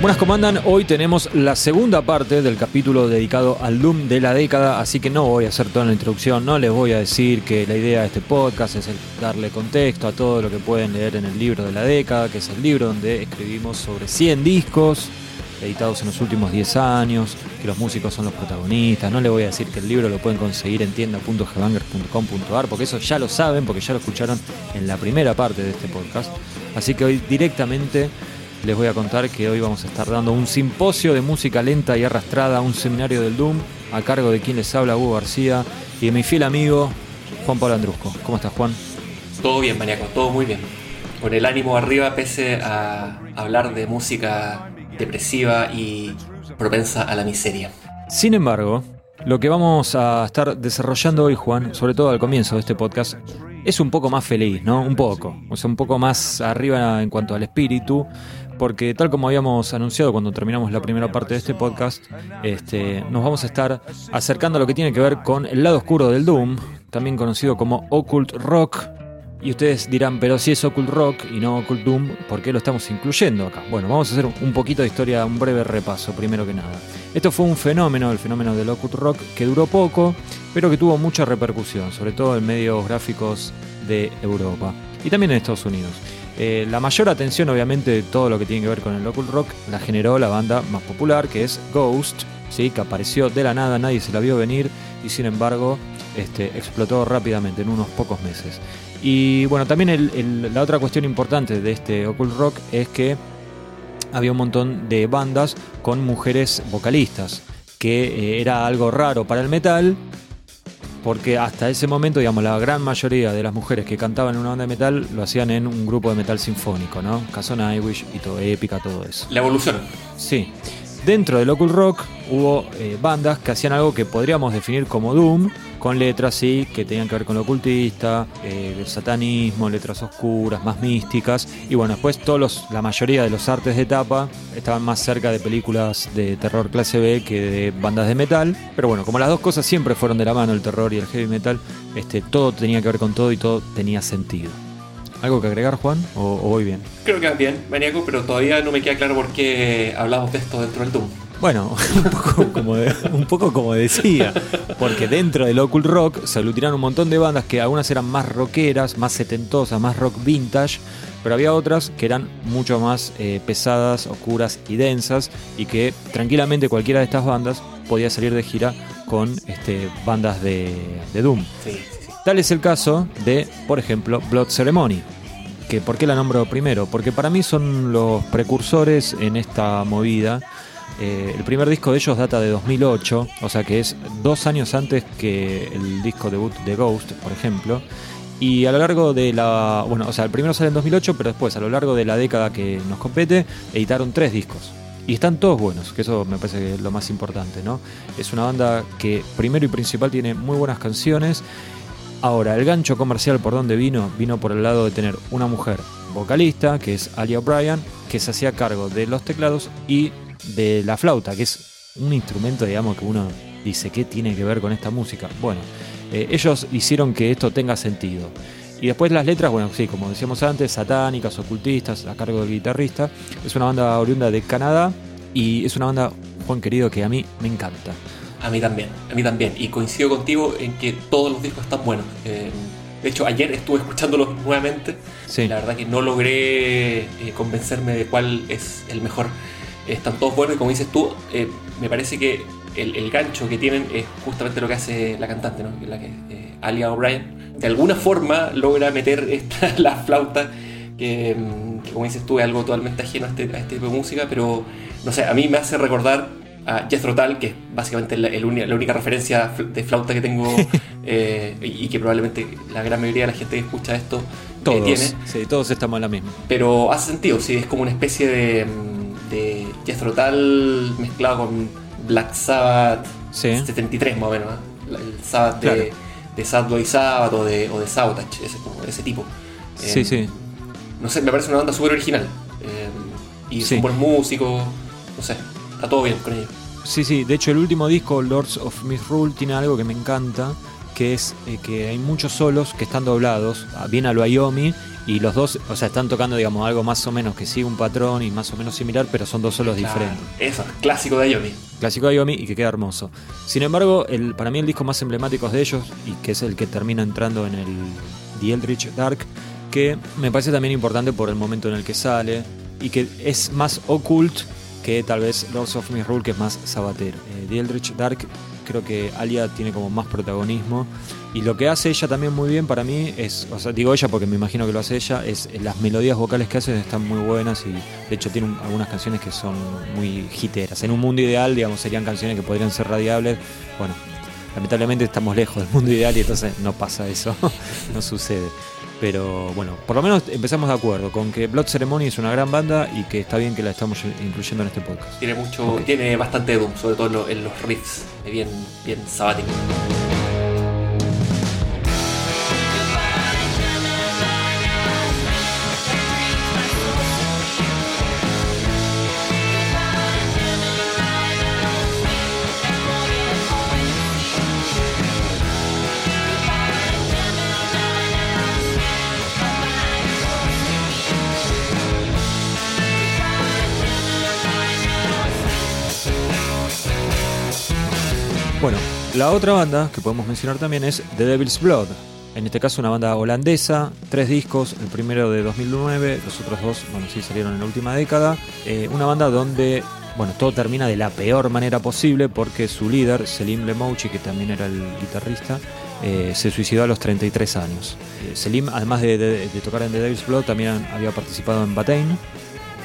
Buenas, comandan. Hoy tenemos la segunda parte del capítulo dedicado al Doom de la década, así que no voy a hacer toda la introducción, no les voy a decir que la idea de este podcast es darle contexto a todo lo que pueden leer en el libro de la década, que es el libro donde escribimos sobre 100 discos editados en los últimos 10 años, que los músicos son los protagonistas. No les voy a decir que el libro lo pueden conseguir en tienda.gbangers.com.ar, porque eso ya lo saben, porque ya lo escucharon en la primera parte de este podcast. Así que hoy directamente les voy a contar que hoy vamos a estar dando un simposio de música lenta y arrastrada, un seminario del Doom, a cargo de quien les habla, Hugo García, y de mi fiel amigo, Juan Pablo Andrusco. ¿Cómo estás, Juan? Todo bien, Maniaco, todo muy bien. Con el ánimo arriba, pese a hablar de música depresiva y propensa a la miseria. Sin embargo, lo que vamos a estar desarrollando hoy, Juan, sobre todo al comienzo de este podcast, es un poco más feliz, ¿no? Un poco. O sea, un poco más arriba en cuanto al espíritu, porque tal como habíamos anunciado cuando terminamos la primera parte de este podcast, este, nos vamos a estar acercando a lo que tiene que ver con el lado oscuro del Doom, también conocido como Occult Rock. Y ustedes dirán, pero si es Occult Rock y no Occult Doom, ¿por qué lo estamos incluyendo acá? Bueno, vamos a hacer un poquito de historia, un breve repaso, primero que nada. Esto fue un fenómeno, el fenómeno del Occult Rock, que duró poco, pero que tuvo mucha repercusión, sobre todo en medios gráficos de Europa y también en Estados Unidos. Eh, la mayor atención, obviamente, de todo lo que tiene que ver con el local rock la generó la banda más popular, que es Ghost, ¿sí? que apareció de la nada, nadie se la vio venir y sin embargo este, explotó rápidamente en unos pocos meses. Y bueno, también la otra cuestión importante de este occult rock es que había un montón de bandas con mujeres vocalistas, que eh, era algo raro para el metal, porque hasta ese momento, digamos, la gran mayoría de las mujeres que cantaban en una banda de metal lo hacían en un grupo de metal sinfónico, ¿no? Caso Nightwish y todo, épica, todo eso. La evolución. Sí. Dentro del Occult Rock hubo eh, bandas que hacían algo que podríamos definir como Doom, con letras sí que tenían que ver con lo ocultista, eh, el satanismo, letras oscuras, más místicas. Y bueno, después todos la mayoría de los artes de tapa estaban más cerca de películas de terror clase B que de bandas de metal. Pero bueno, como las dos cosas siempre fueron de la mano, el terror y el heavy metal, este, todo tenía que ver con todo y todo tenía sentido. ¿Algo que agregar, Juan? ¿O, voy bien? Creo que va bien, maníaco, pero todavía no me queda claro por qué hablamos de esto dentro del Doom. Bueno, un poco, como, decía, porque dentro del Occult Rock se aglutinaron un montón de bandas que algunas eran más rockeras, más setentosas, más rock vintage, pero había otras que eran mucho más eh, pesadas, oscuras y densas, y que tranquilamente cualquiera de estas bandas podía salir de gira con este, bandas de, Doom. Sí, Tal es el caso de, por ejemplo, Blood Ceremony. Que, ¿Por qué la nombro primero? Porque para mí son los precursores en esta movida. Eh, el primer disco de ellos data de 2008, o sea que es dos años antes que el disco debut de Ghost, por ejemplo. Y a lo largo de la. Bueno, o sea, el primero sale en 2008, pero después, a lo largo de la década que nos compete, editaron tres discos. Y están todos buenos, que eso me parece que es lo más importante, ¿no? Es una banda que, primero y principal, tiene muy buenas canciones Ahora, el gancho comercial por donde vino, vino por el lado de tener una mujer vocalista, que es Alia O'Brien, que se hacía cargo de los teclados y de la flauta, que es un instrumento, digamos, que uno dice, ¿qué tiene que ver con esta música? Bueno, eh, ellos hicieron que esto tenga sentido. Y después las letras, bueno, sí, como decíamos antes, satánicas, ocultistas, a cargo del guitarrista. Es una banda oriunda de Canadá y es una banda, Juan querido, que a mí me encanta. A mí también, a mí también. Y coincido contigo en que todos los discos están buenos. Eh, de hecho, ayer estuve escuchándolos nuevamente. Sí. La verdad que no logré eh, convencerme de cuál es el mejor. Están todos buenos y como dices tú, eh, me parece que el, gancho que tienen es justamente lo que hace la cantante, ¿no? La que, Alia O'Brien. De alguna forma logra meter esta, la flauta, que, como dices tú es algo totalmente ajeno a este, a este tipo de música, pero no sé, a mí me hace recordar a Jethro Tull, que es básicamente la, única referencia de flauta que tengo eh, y que probablemente la gran mayoría de la gente que escucha esto eh, todos, tiene. Sí, todos estamos en la misma. Pero hace sentido, sí, es como una especie de, de Jethro Tull mezclado con Black Sabbath 73 más o menos, ¿eh? el Sabbath de, de Sadboy Sabbath o de, o de Sabotage, ese, como, ese tipo. Sí, sí. No sé, me parece una banda súper original. y son buenos músicos, no sé está todo bien con ellos. Sí, sí, de hecho el último disco, Lords of Misrule, tiene algo que me encanta, que es eh, que hay muchos solos que están doblados, ah, bien al Wyoming, y los dos, o sea, están tocando, digamos, algo más o menos que sigue un patrón y más o menos similar, pero son dos solos diferentes. Eso, clásico de Ayomi. Clásico de Ayomi y que queda hermoso. Sin embargo, el, para mí el disco más emblemático de ellos, y que es el que termina entrando en el The Eldritch Dark, que me parece también importante por el momento en el que sale, y que es más occult que tal vez Lords of Misrule, que es más sabatero. Eh, The Eldritch Dark creo que Alia tiene como más protagonismo. Y lo que hace ella también muy bien para mí es, o sea, digo ella porque me imagino que lo hace ella, es las melodías vocales que hace están muy buenas y de hecho tiene algunas canciones que son muy hiteras. En un mundo ideal, digamos, serían canciones que podrían ser radiables. Bueno, lamentablemente estamos lejos del mundo ideal y entonces no pasa eso, no sucede. Pero bueno, por lo menos empezamos de acuerdo con que Blood Ceremony es una gran banda y que está bien que la estamos incluyendo en este podcast. Tiene mucho, tiene bastante Doom, sobre todo en los riffs, bien, bien sabático. La otra banda que podemos mencionar también es The Devil's Blood. En este caso una banda holandesa, tres discos, el primero de 2009, los otros dos, bueno, salieron en la última década. Eh, una banda donde, bueno, todo termina de la peor manera posible porque su líder, Selim Lemouchi, que también era el guitarrista, eh, se suicidó a los 33 años. Eh, Selim, además de, de, tocar en The Devil's Blood, también había participado en Batain,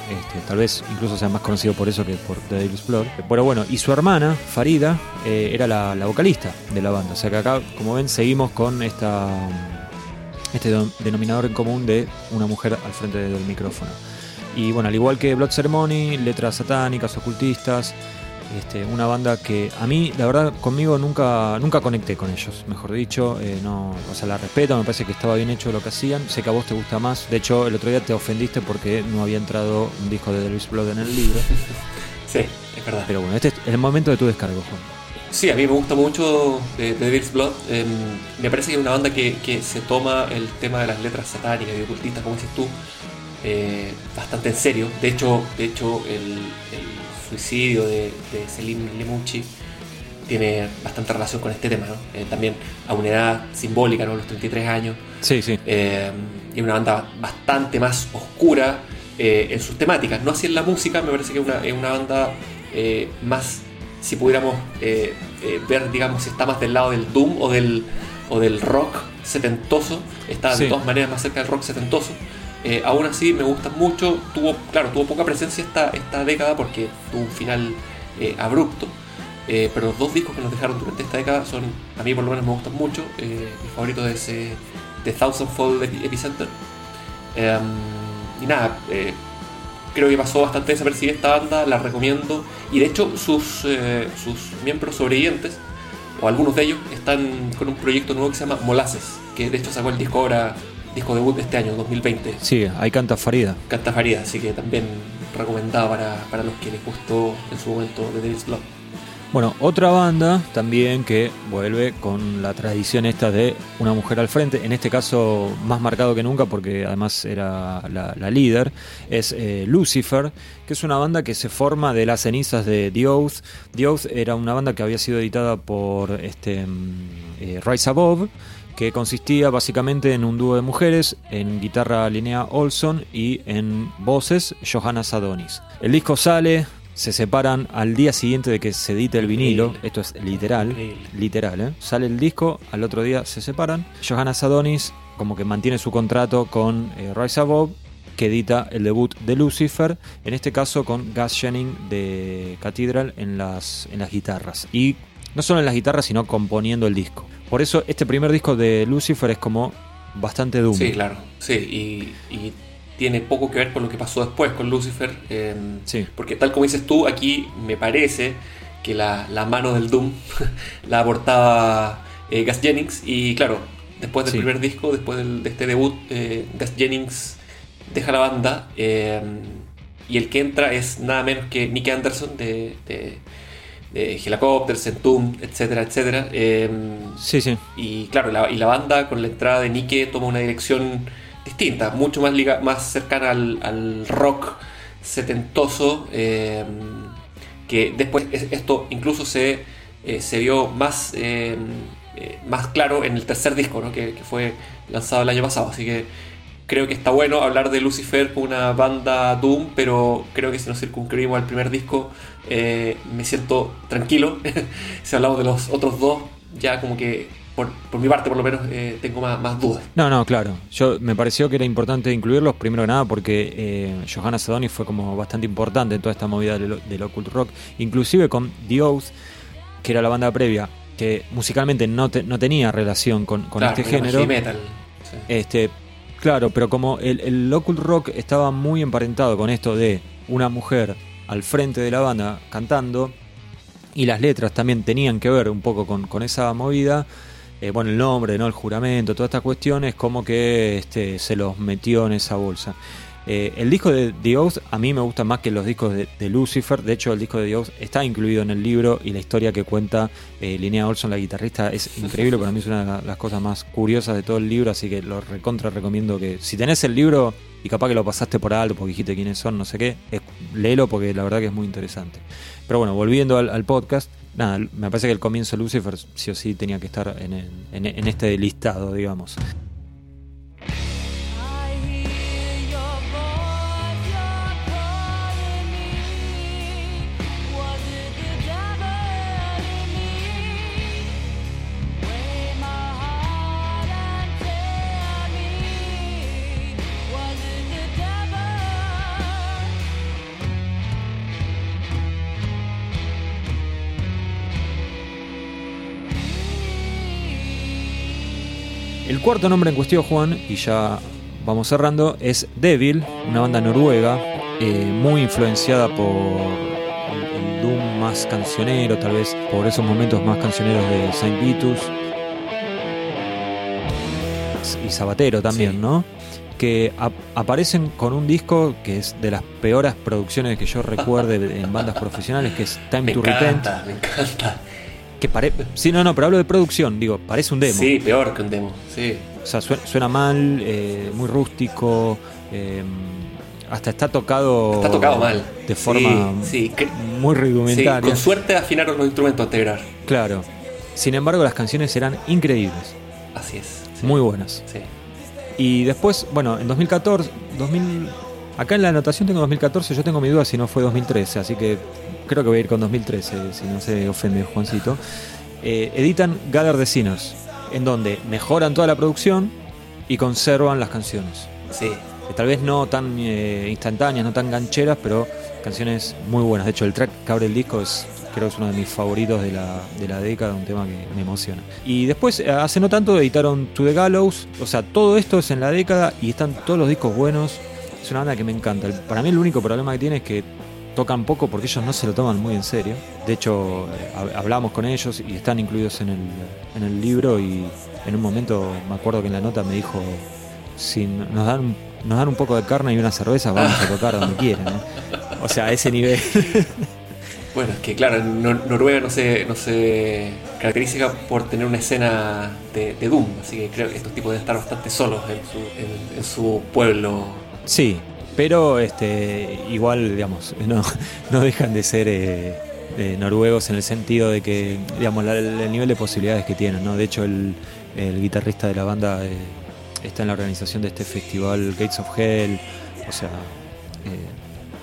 este, tal vez incluso sea más conocido por eso que por The Devil's Blood. Pero bueno, y su hermana, Farida, eh, era la, vocalista de la banda. O sea que acá, como ven, seguimos con esta, este denominador en común de una mujer al frente del micrófono. Y bueno, al igual que Blood Ceremony, letras satánicas, ocultistas, este, una banda que a mí, la verdad, conmigo nunca, nunca conecté con ellos, mejor dicho. Eh, no, o sea, la respeto, me parece que estaba bien hecho lo que hacían. Sé que a vos te gusta más. De hecho, el otro día te ofendiste porque no había entrado un disco de Devil's Blood en el libro. sí, es verdad. Pero bueno, este es el momento de tu descargo, Juan. Sí, a mí me gusta mucho The Devil's Blood. Em, me parece que es una banda que, se toma el tema de las letras satánicas y ocultistas, como dices tú, eh, bastante en serio. De hecho, de hecho el suicidio de, de Selim Lemucci tiene bastante relación con este tema, eh, también a una edad simbólica, ¿no? Los 33 años. Sí, sí. Eh, y una banda bastante más oscura eh, en sus temáticas. No así en la música, me parece que es una, es una banda más, si pudiéramos ver, digamos, si está más del lado del doom o del, o del rock setentoso, está de todas maneras más cerca del rock setentoso. Eh, aún así me gusta mucho. Tuvo, claro, tuvo poca presencia esta, esta década porque tuvo un final eh, abrupto. Eh, pero los dos discos que nos dejaron durante esta década son, a mí por lo menos me gustan mucho. mi favorito es The Thousand Fold Epicenter. Em, y nada, creo que pasó bastante desapercibida esta banda, la recomiendo. Y de hecho sus, sus miembros sobrevivientes, o algunos de ellos, están con un proyecto nuevo que se llama Molasses, que de hecho sacó el disco ahora disco debut de este año, 2020. Sí, hay Canta Farida. Canta Farida, así que también recomendado para, para los que les gustó en su momento de Devil's Blood. Bueno, otra banda también que vuelve con la tradición esta de una mujer al frente, en este caso más marcado que nunca porque además era la, líder, es eh, Lucifer, que es una banda que se forma de las cenizas de The Oath. The Oath era una banda que había sido editada por este, mm, eh, Rise Above que consistía básicamente en un dúo de mujeres, en guitarra Linnea Olson y en voces Johanna Sadonis. El disco sale, se separan al día siguiente de que se edite el vinilo, esto es literal, literal, ¿eh? sale el disco, al otro día se separan. Johanna Sadonis como que mantiene su contrato con eh, Rise Above, que edita el debut de Lucifer, en este caso con Gus Jennings de Cathedral en las, en las guitarras. Y no solo en las guitarras, sino componiendo el disco. Por eso este primer disco de Lucifer es como bastante doom. Sí, claro. Sí, y, tiene poco que ver con lo que pasó después con Lucifer. Em, sí. Porque tal como dices tú, aquí me parece que la, mano del doom la aportaba eh, Gus Jennings. Y claro, después del primer disco, después de este debut, eh, Gus Jennings deja la banda. Em, y el que entra es nada menos que Nick Anderson de eh, Helicopters, Entomb, etcétera, etcétera. Em, sí, sí. Y claro, la, y la banda con la entrada de Nike toma una dirección distinta, mucho más, liga, más cercana al, rock setentoso, em, que después esto incluso se, eh, se vio más, em, eh, más claro en el tercer disco, ¿no? que, que, fue lanzado el año pasado. Así que creo que está bueno hablar de Lucifer con una banda Doom, pero creo que si nos circunscribimos al primer disco, eh, me siento tranquilo. si hablamos de los otros dos, ya como que por, mi parte por lo menos eh, tengo más, dudas. No, no, claro. Yo me pareció que era importante incluirlos, primero que nada porque eh, Johanna Sadoni fue como bastante importante en toda esta movida del, occult rock, inclusive con The Oath, que era la banda previa, que musicalmente no, no tenía relación con, este género. Metal. Este, Claro, pero como el, el occult rock estaba muy emparentado con esto de una mujer al frente de la banda cantando, y las letras también tenían que ver un poco con, esa movida, eh, bueno, el nombre, ¿no? el juramento, toda esta cuestión es como que este, se los metió en esa bolsa. Eh, el disco de The Oath a mí me gusta más que los discos de, Lucifer. De hecho, el disco de The Oath está incluido en el libro y la historia que cuenta eh, Linnea Olson, la guitarrista, es increíble. Para mí es una de las cosas más curiosas de todo el libro. Así que lo recontra recomiendo que si tenés el libro y capaz que lo pasaste por alto porque dijiste quiénes son, no sé qué, léelo porque la verdad que es muy interesante. Pero bueno, volviendo al, podcast, nada, me parece que el comienzo de Lucifer sí o sí tenía que estar en, en este listado, digamos. Cuarto nombre en cuestión, Juan, y ya vamos cerrando, es Devil, una banda noruega, eh, muy influenciada por el, Doom más cancionero, tal vez por esos momentos más cancioneros de Saint Vitus. Y Sabatero también, ¿no? que aparecen con un disco que es de las peores producciones que yo recuerde en bandas profesionales, que es Time to Repent. Me encanta. Que parece. Sí, no, no, pero hablo de producción, digo, parece un demo. Sí, peor que un demo, sí. O sea, suena, mal, eh, muy rústico. Eh, hasta está tocado. Está tocado mal. De forma sí, muy rudimentaria. con suerte afinaron los instrumentos antes de grabar. Claro. Sin embargo, las canciones eran increíbles. Así es. Muy buenas. Sí. Y después, bueno, en 2014, 2000, acá en la anotación tengo 2014, yo tengo mi duda si no fue 2013, así que creo que voy a ir con 2013, si no se ofende Juancito, eh, editan Gather the Sinners, en donde mejoran toda la producción y conservan las canciones. Sí. tal vez no tan eh, instantáneas, no tan gancheras, pero canciones muy buenas. De hecho, el track que abre el disco es creo que es uno de mis favoritos de la, de la década, un tema que me emociona. Y después, eh, hace no tanto, editaron To The Gallows, o sea, todo esto es en la década y están todos los discos buenos. Es una banda que me encanta. Para mí el único problema que tiene es que tocan poco porque ellos no se lo toman muy en serio. De hecho, eh, hablamos con ellos y están incluidos en el, en el libro y en un momento me acuerdo que en la nota me dijo, si nos dan, nos dan un poco de carne y una cerveza, vamos a tocar donde quieran. ¿eh? O sea, a ese nivel. Bueno, es que claro, Noruega no se, no se caracteriza por tener una escena de, Doom, así que creo que estos tipos deben estar bastante solos en su, en su pueblo. Sí, pero este, igual, digamos, no, no dejan de ser eh, eh, noruegos en el sentido de que, digamos, el nivel de posibilidades que tienen, ¿no? De hecho, el, guitarrista de la banda eh, está en la organización de este festival Gates of Hell, o sea,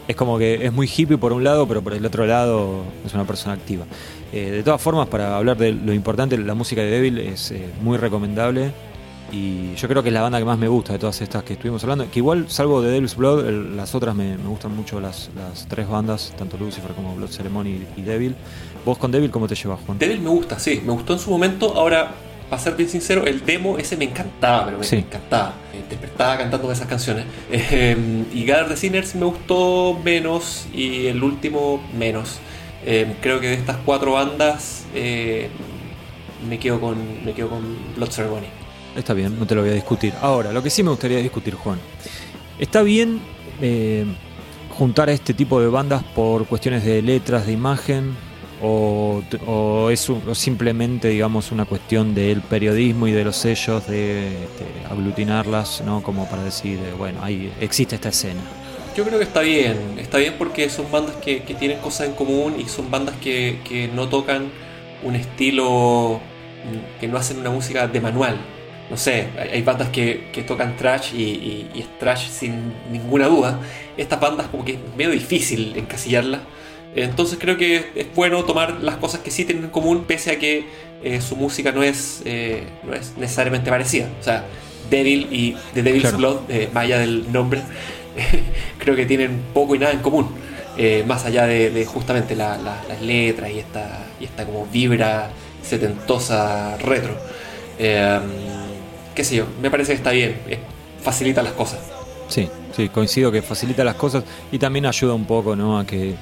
es como que es muy hippie por un lado, pero por el otro lado es una persona activa. de todas formas, para hablar de lo importante, la música de Devil es muy recomendable. Y yo creo que es la banda que más me gusta de todas estas que estuvimos hablando. Que igual, salvo de Devil's Blood, las otras me, gustan mucho las, tres bandas, tanto Lucifer como Blood Ceremony y, Devil. ¿Vos con Devil cómo te llevas, Juan? Devil me gusta, sí. Me gustó en su momento. Ahora, para ser bien sincero, el demo ese me encantaba, pero me, encantaba. Me despertaba cantando esas canciones. Eh, y Gather the Sinners me gustó menos y el último menos. Eh, creo que de estas cuatro bandas eh, me, quedo con, me quedo con Blood Ceremony. Está bien, no te lo voy a discutir. Ahora, lo que sí me gustaría discutir, Juan. Está bien eh, juntar a este tipo de bandas por cuestiones de letras, de imagen, o, es simplemente, digamos, una cuestión del periodismo y de los sellos de, aglutinarlas, ¿no? Como para decir, eh, bueno, ahí existe esta escena. Yo creo que está bien, está bien porque son bandas que, tienen cosas en común y son bandas que, no tocan un estilo, que no hacen una música de manual. No sé, hay bandas que, tocan trash y, y, es trash sin ninguna duda. Estas bandas como que es medio difícil encasillarlas entonces creo que es bueno tomar las cosas que sí tienen en común, pese a que eh, su música no es, eh, no es necesariamente parecida. O sea, Devil y The Devil's Blood, eh, más allá del nombre, creo que tienen poco y nada en común. más allá de, justamente las letras y esta, y esta como vibra setentosa retro. Qué sé yo, me parece que está bien, facilita las cosas. Sí, sí, coincido que facilita las cosas y también ayuda un poco ¿no? a que eh,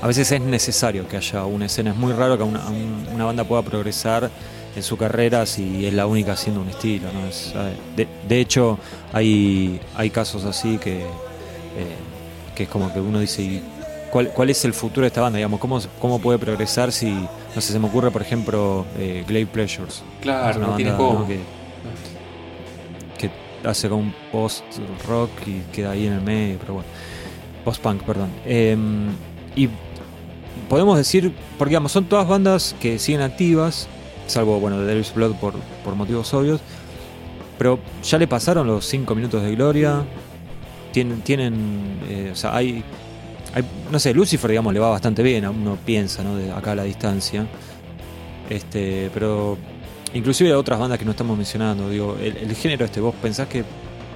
a veces es necesario que haya una escena. Es muy raro que una, banda pueda progresar en su carrera si es la única haciendo un estilo. de, hecho, hay, hay casos así que, eh, que es como que uno dice, ¿cuál, ¿cuál es el futuro de esta banda? Digamos, ¿cómo, ¿Cómo puede progresar si, no sé, se me ocurre, por ejemplo, eh, Glade Pleasures? Claro, una banda que, que hace como un post-rock y queda ahí en el medio, pero bueno. Post-punk, perdón. Em, y podemos decir, porque digamos, son todas bandas que siguen activas, salvo, bueno, de Devil's Blood por, por motivos obvios, pero ya le pasaron los 5 minutos de gloria, tienen, tienen eh, o sea, hay, hay, no sé, Lucifer, digamos, le va bastante bien, uno piensa, ¿no? De acá a la distancia, este, pero inclusive hay otras bandas que no estamos mencionando, digo, el, género este, ¿vos pensás que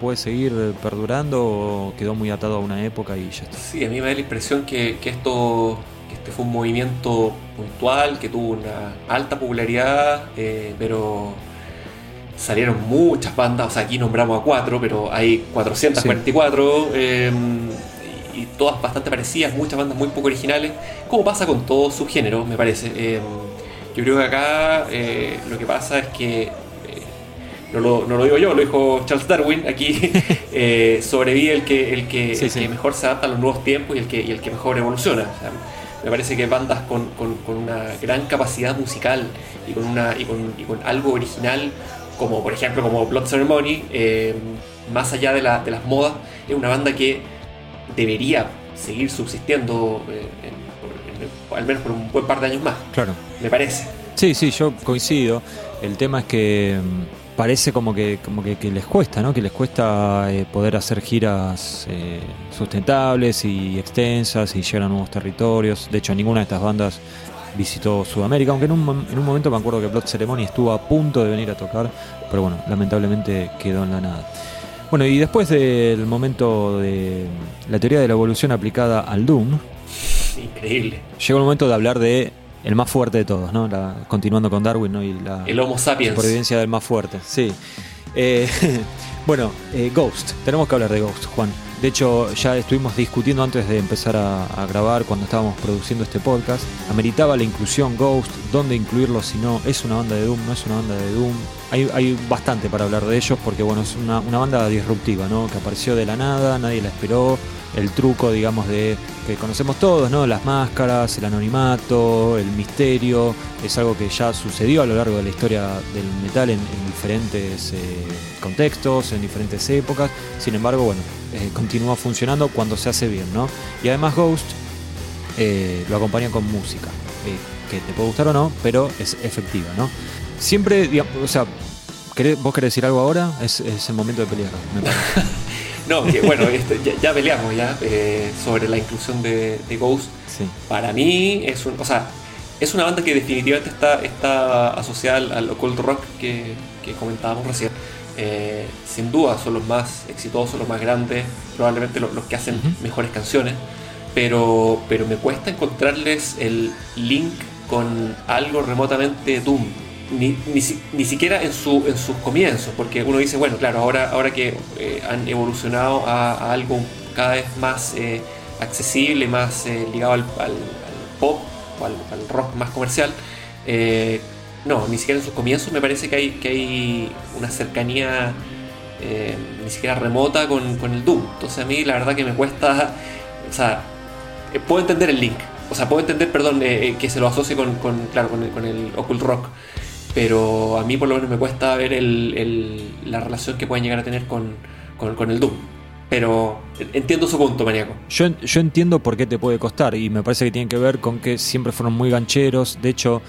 puede seguir perdurando o quedó muy atado a una época y ya está? Sí, a mí me da la impresión que, esto este fue un movimiento puntual, que tuvo una alta popularidad, eh, pero salieron muchas bandas, o sea, aquí nombramos a cuatro, pero hay 444 em, y todas bastante parecidas, muchas bandas muy poco originales, como pasa con todo su género, me parece. Em, yo creo que acá eh, lo que pasa es que no lo, digo yo, lo dijo Charles Darwin, aquí eh, sobrevive el que, el, que, mejor se adapta a los nuevos tiempos y el que, el que mejor evoluciona. me parece que bandas con, una gran capacidad musical y con, una, y con, algo original, como por ejemplo como Blood Ceremony, eh, más allá de, las modas, es una banda que debería seguir subsistiendo eh, al menos por un buen par de años más. Claro. Me parece. Sí, sí, yo coincido. El tema es que mm, parece como que como que, les cuesta, ¿no? Que les cuesta eh, poder hacer giras eh, sustentables y extensas y llegar a nuevos territorios. De hecho, ninguna de estas bandas visitó Sudamérica, aunque en un, en un momento me acuerdo que Blood Ceremony estuvo a punto de venir a tocar, pero bueno, lamentablemente quedó en la nada. Bueno, y después del momento de la teoría de la evolución aplicada al Doom, increíble. Llegó el momento de hablar de el más fuerte de todos, ¿no? continuando con Darwin, ¿no? Y la el Homo sapiens. supervivencia del más fuerte, sí. Eh, bueno, eh, Ghost, tenemos que hablar de Ghost, Juan. De hecho, ya estuvimos discutiendo antes de empezar a, grabar, cuando estábamos produciendo este podcast. Ameritaba la inclusión Ghost, dónde incluirlo si no, es una banda de Doom, no es una banda de Doom. Hay, hay bastante para hablar de ellos porque, bueno, es una, banda disruptiva, ¿no? Que apareció de la nada, nadie la esperó el truco, digamos, de que conocemos todos, ¿no? Las máscaras, el anonimato, el misterio, es algo que ya sucedió a lo largo de la historia del metal en, diferentes eh, contextos, en diferentes épocas. Sin embargo, bueno, eh, continúa funcionando cuando se hace bien, ¿no? Y además Ghost eh, lo acompaña con música, que te puede gustar o no, pero es efectiva, ¿no? Siempre, digamos, o sea, ¿vos querés decir algo ahora? Es, es el momento de pelear. No, que bueno, este, ya, peleamos ya eh, sobre la inclusión de, Ghost. Para mí es un, o sea, es una banda que definitivamente está, está asociada al, occult rock que, comentábamos recién. Eh, sin duda son los más exitosos, los más grandes, probablemente los, que hacen mejores canciones, pero, pero me cuesta encontrarles el link con algo remotamente Doom ni, ni, siquiera en, su, en sus comienzos, porque uno dice, bueno, claro, ahora, ahora que eh, han evolucionado a, algo cada vez más eh, accesible, más eh, ligado al, pop o al, rock más comercial, no, ni siquiera en sus comienzos me parece que hay, que hay una cercanía ni siquiera remota con, con el Doom. Entonces a mí la verdad que me cuesta, o sea, puedo entender el link, o sea, puedo entender, perdón, que se lo asocie con, con claro, con el, con el occult rock, pero a mí por lo menos me cuesta ver el, la relación que pueden llegar a tener con, el Doom. Pero entiendo su punto, maníaco. Yo, yo entiendo por qué te puede costar y me parece que tiene que ver con que siempre fueron muy gancheros. De hecho,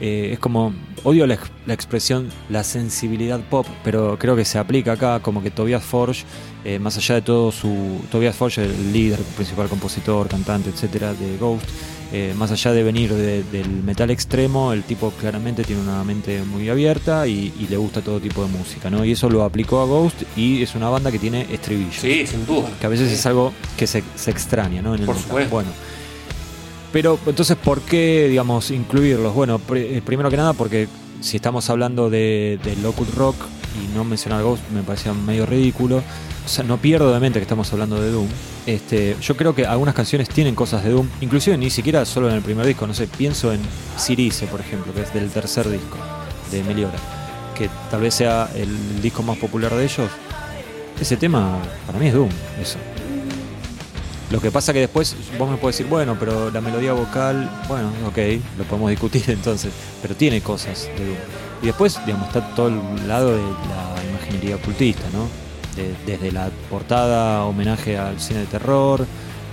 eh, es como, odio la, expresión la sensibilidad pop, pero creo que se aplica acá como que Tobias Forge, eh, más allá de todo su... Tobias Forge, el líder, principal compositor, cantante, etcétera, de Ghost, eh, más allá de venir del metal extremo, el tipo claramente tiene una mente muy abierta y, le gusta todo tipo de música, ¿no? Y eso lo aplicó a Ghost y es una banda que tiene estribillo. Sí, sin duda. Que a veces es algo que se, extraña, ¿no? Por supuesto. Bueno. Pero entonces, ¿por qué, digamos, incluirlos? Bueno, eh, primero que nada, porque si estamos hablando de, de Rock y no mencionar Ghost me parecía medio ridículo. O sea, no pierdo de mente que estamos hablando de Doom. Este, yo creo que algunas canciones tienen cosas de Doom, inclusive ni siquiera solo en el primer disco, no sé, pienso en Cirice, por ejemplo, que es del tercer disco de Meliora, que tal vez sea el disco más popular de ellos. Ese tema para mí es Doom, eso. Lo que pasa que después vos me puedes decir, bueno, pero la melodía vocal, bueno, ok, lo podemos discutir entonces, pero tiene cosas de Doom. Y después, digamos, está todo el lado de la imaginería ocultista, ¿no? desde la portada, homenaje al cine de terror,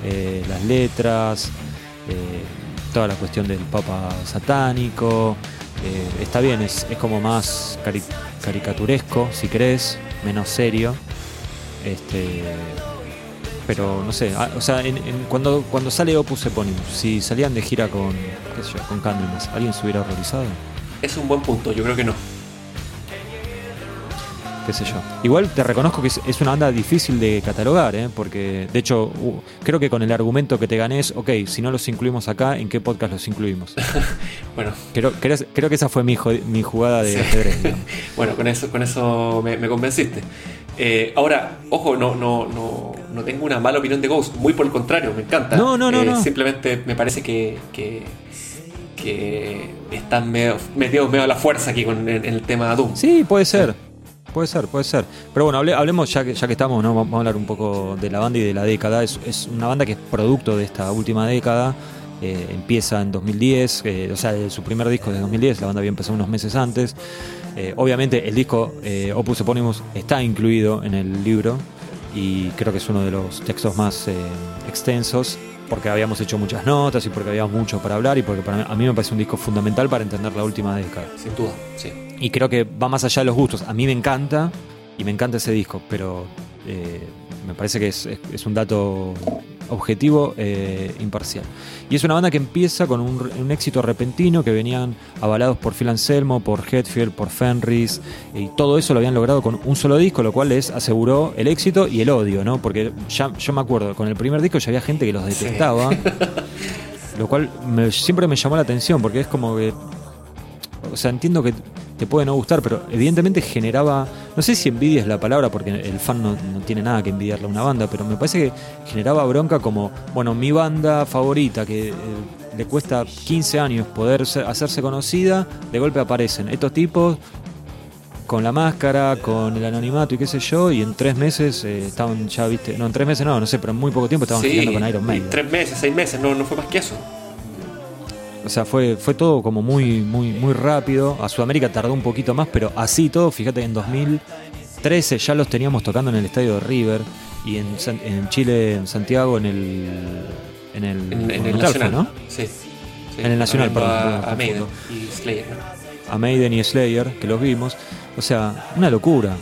eh, las letras, eh, toda la cuestión del papa satánico. Eh, está bien, es, como más caricaturesco, si crees, menos serio. Este, pero no sé, ah, o sea, cuando, cuando sale Opus Eponymous, si salían de gira con, qué con Candlemas, ¿alguien se hubiera horrorizado? Es un buen punto, yo creo que no qué sé yo. Igual te reconozco que es, una banda difícil de catalogar, ¿eh? porque de hecho uh, creo que con el argumento que te gané es, ok, si no los incluimos acá, ¿en qué podcast los incluimos? bueno. Creo, creo, que esa fue mi, mi jugada de ajedrez. bueno, con eso, con eso me, convenciste. Eh, ahora, ojo, no, no, no, no tengo una mala opinión de Ghost, muy por el contrario, me encanta. No, no, no. Eh, simplemente me parece que, que, están medio, metidos medio a la fuerza aquí con el tema de Doom. Sí, puede ser. Puede ser, puede ser. Pero bueno, hablemos ya que, ya que estamos, ¿no? Vamos a hablar un poco de la banda y de la década. Es, una banda que es producto de esta última década. Eh, empieza en 2010, o sea, su primer disco es de 2010, la banda había empezado unos meses antes. Eh, obviamente el disco eh, Opus Eponymus está incluido en el libro y creo que es uno de los textos más extensos porque habíamos hecho muchas notas y porque había mucho para hablar y porque para a mí me parece un disco fundamental para entender la última década. Sin duda, sí. Y creo que va más allá de los gustos. A mí me encanta y me encanta ese disco, pero eh, me parece que es, un dato objetivo e imparcial. Y es una banda que empieza con un, éxito repentino que venían avalados por Phil Anselmo, por Hetfield, por Fenris, y todo eso lo habían logrado con un solo disco, lo cual les aseguró el éxito y el odio, ¿no? Porque ya, yo me acuerdo, con el primer disco ya había gente que los detestaba, lo cual siempre me llamó la atención, porque es como que o sea, entiendo que te puede no gustar, pero evidentemente generaba, no sé si envidia es la palabra, porque el fan no, tiene nada que envidiarle a una banda, pero me parece que generaba bronca como, bueno, mi banda favorita, que eh, le cuesta 15 años poder hacerse conocida, de golpe aparecen estos tipos con la máscara, con el anonimato y qué sé yo, y en tres meses eh, estaban ya, viste, no, en tres meses no, no sé, pero en muy poco tiempo estaban sí, con Iron Maiden. Tres meses, seis meses, no, no fue más que eso. O sea, fue, fue todo como muy, muy, muy rápido. A Sudamérica tardó un poquito más, pero así todo, fíjate, en 2013 ya los teníamos tocando en el estadio de River y en, en Chile, en Santiago, en el. En el, en, el Nacional, ¿no? Sí, En el Nacional, perdón. A, Maiden y Slayer, A Maiden y Slayer, que los vimos. O sea, una locura,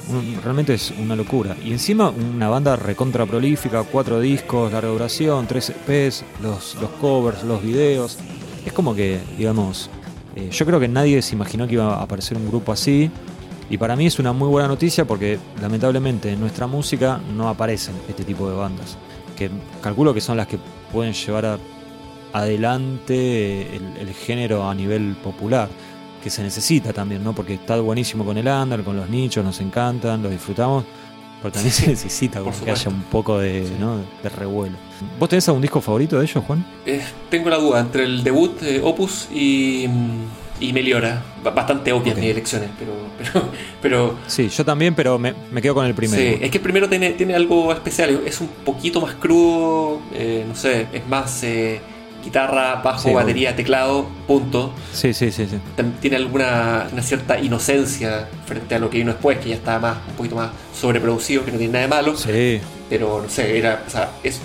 realmente es una locura. Y encima una banda recontra prolífica, cuatro discos, larga duración, tres EPs, los, los covers, los videos es como que, digamos, eh, yo creo que nadie se imaginó que iba a aparecer un grupo así. Y para mí es una muy buena noticia porque lamentablemente en nuestra música no aparecen este tipo de bandas. Que calculo que son las que pueden llevar adelante el, género a nivel popular. Que se necesita también, ¿no? Porque está buenísimo con el under, con los nichos, nos encantan, los disfrutamos porque también se necesita que haya un poco de, revuelo. ¿Vos tenés algún disco favorito de ellos, Juan? Eh, tengo la duda entre el debut de Opus y, y Meliora. Bastante obvias mis elecciones, pero, pero, pero, Sí, yo también, pero me, quedo con el primero. Sí, es que el primero tiene, tiene algo especial. Es un poquito más crudo, eh, no sé, es más. Eh, guitarra, bajo, batería, teclado, punto. Sí, sí, sí, sí. Tiene alguna una cierta inocencia frente a lo que vino después, que ya estaba más, un poquito más sobreproducido, que no tiene nada de malo. Sí. Pero no sé, era, o sea, es,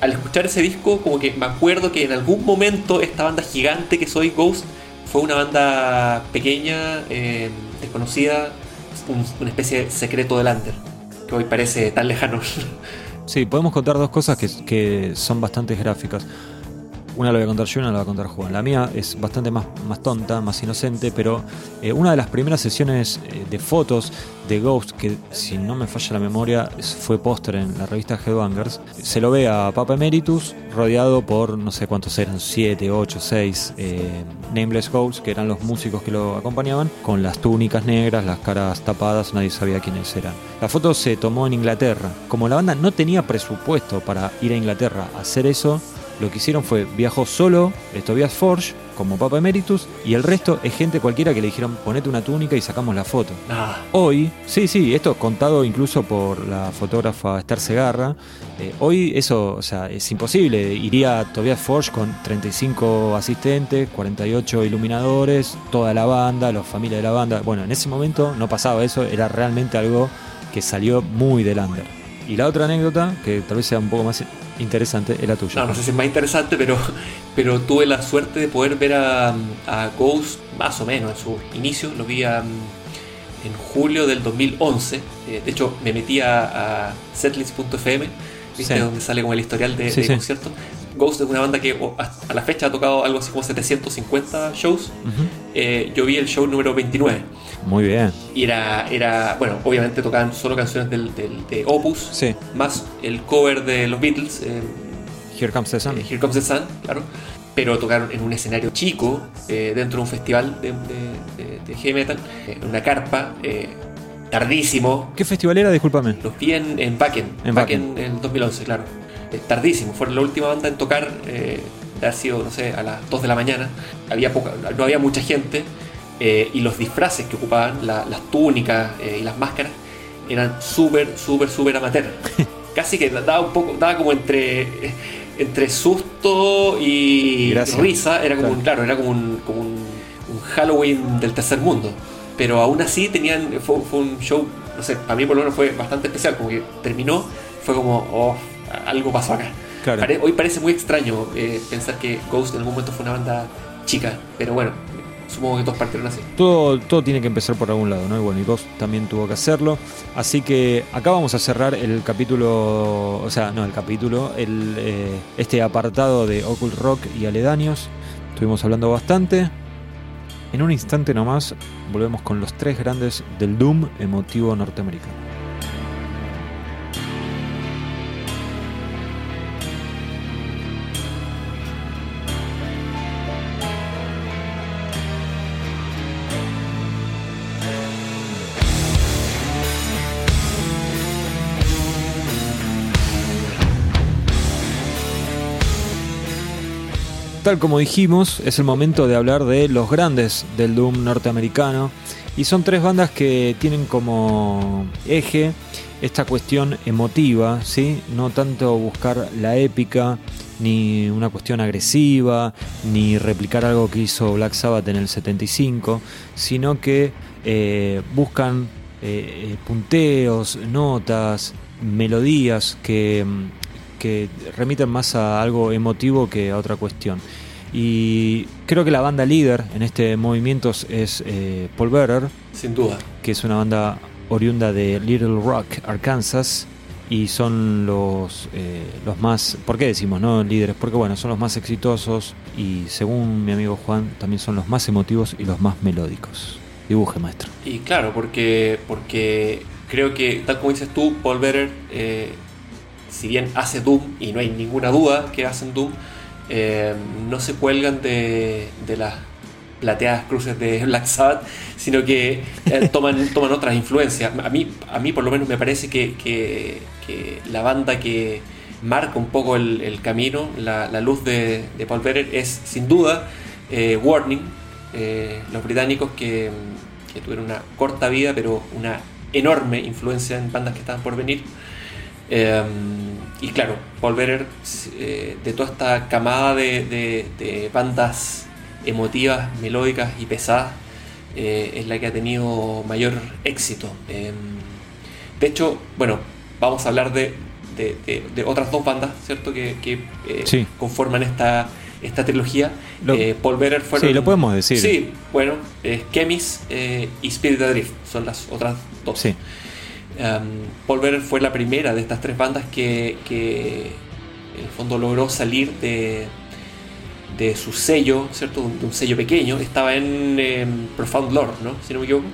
al escuchar ese disco, como que me acuerdo que en algún momento esta banda gigante que soy Ghost fue una banda pequeña, eh, desconocida, una especie de secreto del under, que hoy parece tan lejano. Sí, podemos contar dos cosas que, que son bastante gráficas. Una la voy a contar yo y una la va a contar Juan. La mía es bastante más, más tonta, más inocente, pero eh, una de las primeras sesiones eh, de fotos de Ghost, que si no me falla la memoria, fue póster en la revista Headbangers, se lo ve a Papa Emeritus rodeado por no sé cuántos eran, 7, 8, 6 Nameless Ghosts, que eran los músicos que lo acompañaban, con las túnicas negras, las caras tapadas, nadie sabía quiénes eran. La foto se tomó en Inglaterra. Como la banda no tenía presupuesto para ir a Inglaterra a hacer eso, lo que hicieron fue viajó solo Tobias Forge como Papa Emeritus y el resto es gente cualquiera que le dijeron ponete una túnica y sacamos la foto. Ah. Hoy, sí, sí, esto contado incluso por la fotógrafa Esther Segarra, eh, hoy eso, o sea, es imposible. Iría Tobias Forge con 35 asistentes, 48 iluminadores, toda la banda, los familias de la banda. Bueno, en ese momento no pasaba eso, era realmente algo que salió muy del under. Y la otra anécdota, que tal vez sea un poco más interesante es la tuya. No, no sé si es más interesante, pero, pero tuve la suerte de poder ver a, Ghost más o menos en su inicio. Lo vi en julio del 2011. Eh, de hecho, me metí a, a setlist.fm, donde sale como el historial de, conciertos. Ghost es una banda que a la fecha ha tocado algo así como 750 shows. Eh, yo vi el show número 29. Muy bien. Y era, era bueno, obviamente tocaban solo canciones del, de Opus, sí. más el cover de los Beatles. Eh, Here Comes the Sun. Eh, Here Comes the Sun, claro. Pero tocaron en un escenario chico, dentro de un festival de, de, heavy metal, en una carpa, tardísimo. ¿Qué festival era? Discúlpame. Los vi en, en Backen, en Backen en 2011, claro. tardísimo, fueron la última banda en tocar, de haber sido, no sé, a las 2 de la mañana. Había poca, no había mucha gente eh, y los disfraces que ocupaban, las túnicas eh, y las máscaras, eran súper, súper, súper amateur. Casi que daba un poco, daba como entre, entre susto y risa. Era como un, claro, era como un, como un, Halloween del tercer mundo. Pero aún así tenían, fue, un show, no sé, para mí por lo menos fue bastante especial, como que terminó, fue como, oh, algo pasó acá. Hoy parece muy extraño eh, pensar que Ghost en algún momento fue una banda chica, pero bueno, Supongo que todos partieron así. Todo, todo tiene que empezar por algún lado, ¿no? Y bueno, y vos también tuvo que hacerlo. Así que acá vamos a cerrar el capítulo, o sea, no el capítulo, el, eh, este apartado de Occult Rock y aledaños. Estuvimos hablando bastante. En un instante nomás volvemos con los tres grandes del Doom emotivo norteamericano. Tal como dijimos, es el momento de hablar de los grandes del Doom norteamericano. Y son tres bandas que tienen como eje esta cuestión emotiva, ¿sí? No tanto buscar la épica, ni una cuestión agresiva, ni replicar algo que hizo Black Sabbath en el 75, sino que eh, buscan eh, eh, punteos, notas, melodías que que remiten más a algo emotivo que a otra cuestión. Y creo que la banda líder en este movimiento es eh, Paul Bearer. Sin duda. Que es una banda oriunda de Little Rock, Arkansas. Y son los, eh, los más, ¿por qué decimos no líderes? Porque bueno, son los más exitosos y según mi amigo Juan, también son los más emotivos y los más melódicos. Dibuje, maestro. Y claro, porque, porque creo que, tal como dices tú, Paul Bearer eh, si bien hace Doom, y no hay ninguna duda que hacen Doom, eh, no se cuelgan de, las plateadas cruces de Black Sabbath, sino que eh, toman, toman otras influencias. A mí, a mí por lo menos me parece que, la banda que marca un poco el, camino, la, luz de, Paul Bearer, es sin duda eh, Warning, los británicos que, que tuvieron una corta vida, pero una enorme influencia en bandas que estaban por venir. Y claro, Paul Bearer, eh, de toda esta camada de, bandas emotivas, melódicas y pesadas, eh, es la que ha tenido mayor éxito. Em, de hecho, bueno, vamos a hablar de, otras dos bandas, ¿cierto? Que, eh, conforman esta, esta trilogía. Paul Bearer fueron. Sí, lo podemos decir. Sí, bueno, Chemis y Spirit Drift son las otras dos. Sí. Um, Paul Bearer fue la primera de estas tres bandas que, en el fondo logró salir de, de su sello, ¿cierto? De un sello pequeño. Estaba en em, Profound Lore, ¿no? Si no me equivoco.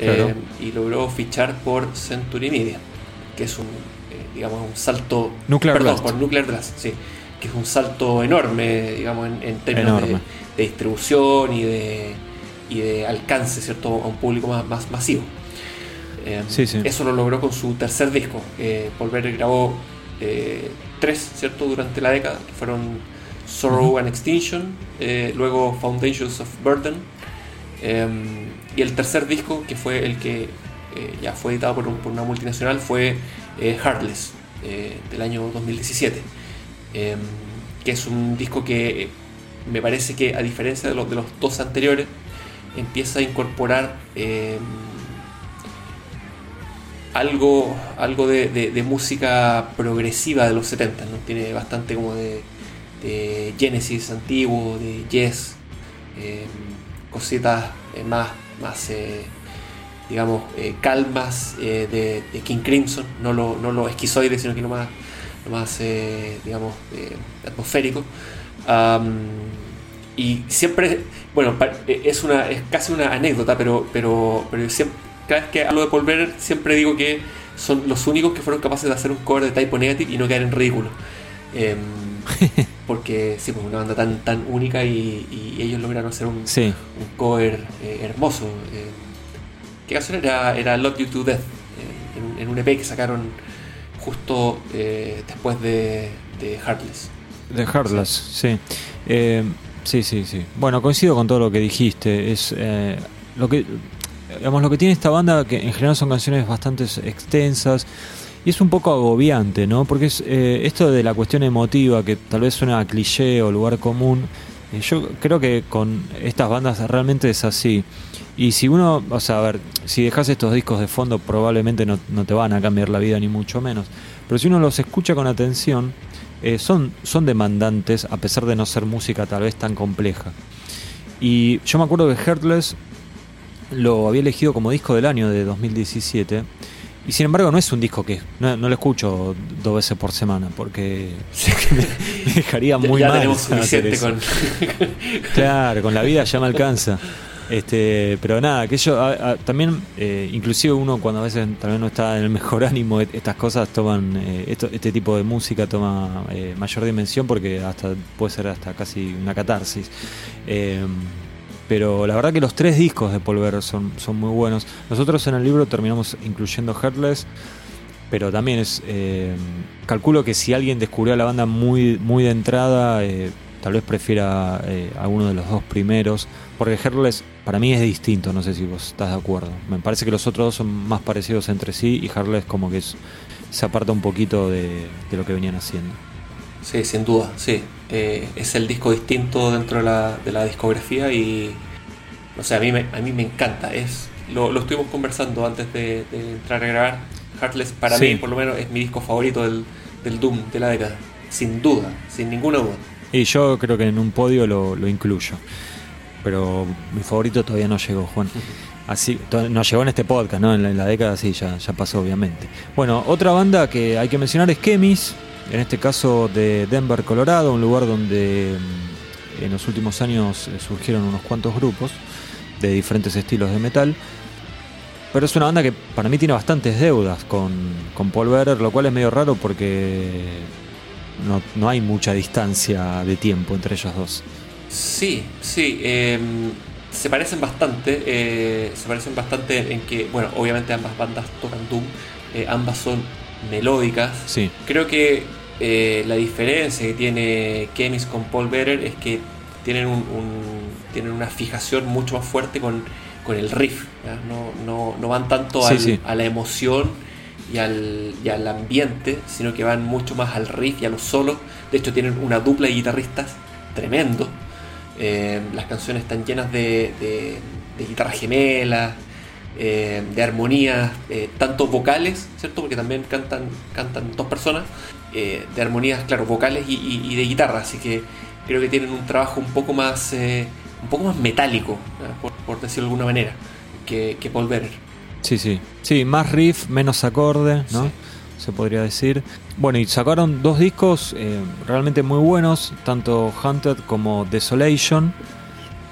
Em, y logró fichar por Century Media, que es un, eh, digamos, un salto. Nuclear perdón, por Nuclear Blast, sí. Que es un salto enorme, digamos, en, términos de, distribución y de, y de alcance, ¿cierto? A un público más, más masivo. Eh, eso lo logró con su tercer disco. Eh, Paul grabó eh, tres, ¿cierto? Durante la década, que fueron Sorrow and Extinction, eh, luego Foundations of Burden, y el tercer disco, que fue el que ya fue editado por, una multinacional, fue Heartless, del año 2017, que es un disco que me parece que, a diferencia de los, de los dos anteriores, empieza a incorporar algo, algo de, música progresiva de los 70, ¿no? Tiene bastante como de, Genesis antiguo, de Yes, eh, cositas eh, más, más eh, digamos, calmas de, King Crimson, no lo, no lo esquizoide, sino que lo más, lo más digamos, atmosférico. y siempre, bueno, es, una, es casi una anécdota, pero, pero, pero siempre cada vez que hablo de Paul Brenner siempre digo que son los únicos que fueron capaces de hacer un cover de Type Negative y no caer en ridículo. Em, porque sí, pues una banda tan, tan única y, ellos lograron hacer un, un cover eh, hermoso. Eh, ¿Qué canción era? Era Love You to Death, eh, en, un EP que sacaron justo después de, de Heartless. De Heartless, sí. sí, sí, sí. Bueno, coincido con todo lo que dijiste. Es lo que digamos, lo que tiene esta banda, que en general son canciones bastante extensas, y es un poco agobiante, ¿no? Porque es eh, esto de la cuestión emotiva, que tal vez suena a cliché o lugar común, eh, yo creo que con estas bandas realmente es así. Y si uno, o sea, a ver, si dejas estos discos de fondo, probablemente no, te van a cambiar la vida, ni mucho menos. Pero si uno los escucha con atención, eh, son, son demandantes, a pesar de no ser música tal vez tan compleja. Y yo me acuerdo que Heartless lo había elegido como disco del año de 2017. Y sin embargo no es un disco que no, lo escucho dos veces por semana porque me, dejaría muy mal. con... claro, con la vida ya me alcanza. Este, pero nada, que yo también, eh, inclusive uno cuando a veces también no está en el mejor ánimo, estas cosas toman, eh, esto, este tipo de música toma eh, mayor dimensión porque hasta puede ser hasta casi una catarsis. Pero la verdad que los tres discos de Paul son, son muy buenos. Nosotros en el libro terminamos incluyendo Heartless, pero también es. Eh, calculo que si alguien descubrió a la banda muy, muy de entrada, eh, tal vez prefiera eh, alguno de los dos primeros. Porque Heartless para mí es distinto, no sé si vos estás de acuerdo. Me parece que los otros dos son más parecidos entre sí y Heartless como que se aparta un poquito de, lo que venían haciendo. Sí, sin duda, sí. Eh, es el disco distinto dentro de la, de la discografía y o sea, a mí me, a mí me encanta. Es, lo, lo estuvimos conversando antes de, entrar a grabar. Heartless para mí por lo menos es mi disco favorito del, del, Doom de la década. Sin duda, sin ninguna duda. Y yo creo que en un podio lo, lo incluyo. Pero mi favorito todavía no llegó, Juan. Así, no llegó en este podcast, ¿no? En la, década sí, ya, ya pasó, obviamente. Bueno, otra banda que hay que mencionar es Kemis, en este caso de Denver, Colorado, un lugar donde mm, en los últimos años eh, surgieron unos cuantos grupos de diferentes estilos de metal. Pero es una banda que para mí tiene bastantes deudas con, con Paul Bearer, lo cual es medio raro porque no, no hay mucha distancia de tiempo entre ellos dos. Sí, sí. Em, se parecen bastante. Eh, se parecen bastante en que, bueno, obviamente ambas bandas tocan Doom. Eh, ambas son melódicas. Sí. Creo que eh, la diferencia que tiene Kemis con Paul Bearer es que tienen, un, tienen una fijación mucho más fuerte con, con el riff. No, no, no, van tanto a la emoción y al, y al ambiente, sino que van mucho más al riff y a los solos. De hecho, tienen una dupla de guitarristas tremendo. Eh, las canciones están llenas de, de, de guitarras gemelas, eh, de armonías, eh, tanto vocales, ¿cierto? Porque también cantan, cantan dos personas, de armonías, claro, vocales y, de guitarra. Así que creo que tienen un trabajo un poco más, un poco más metálico, por, decirlo de alguna manera, que, que Paul Better. Sí, sí. Sí, más riff, menos acorde, ¿no? Se podría decir. Bueno, y sacaron dos discos eh, realmente muy buenos, tanto Hunted como Desolation,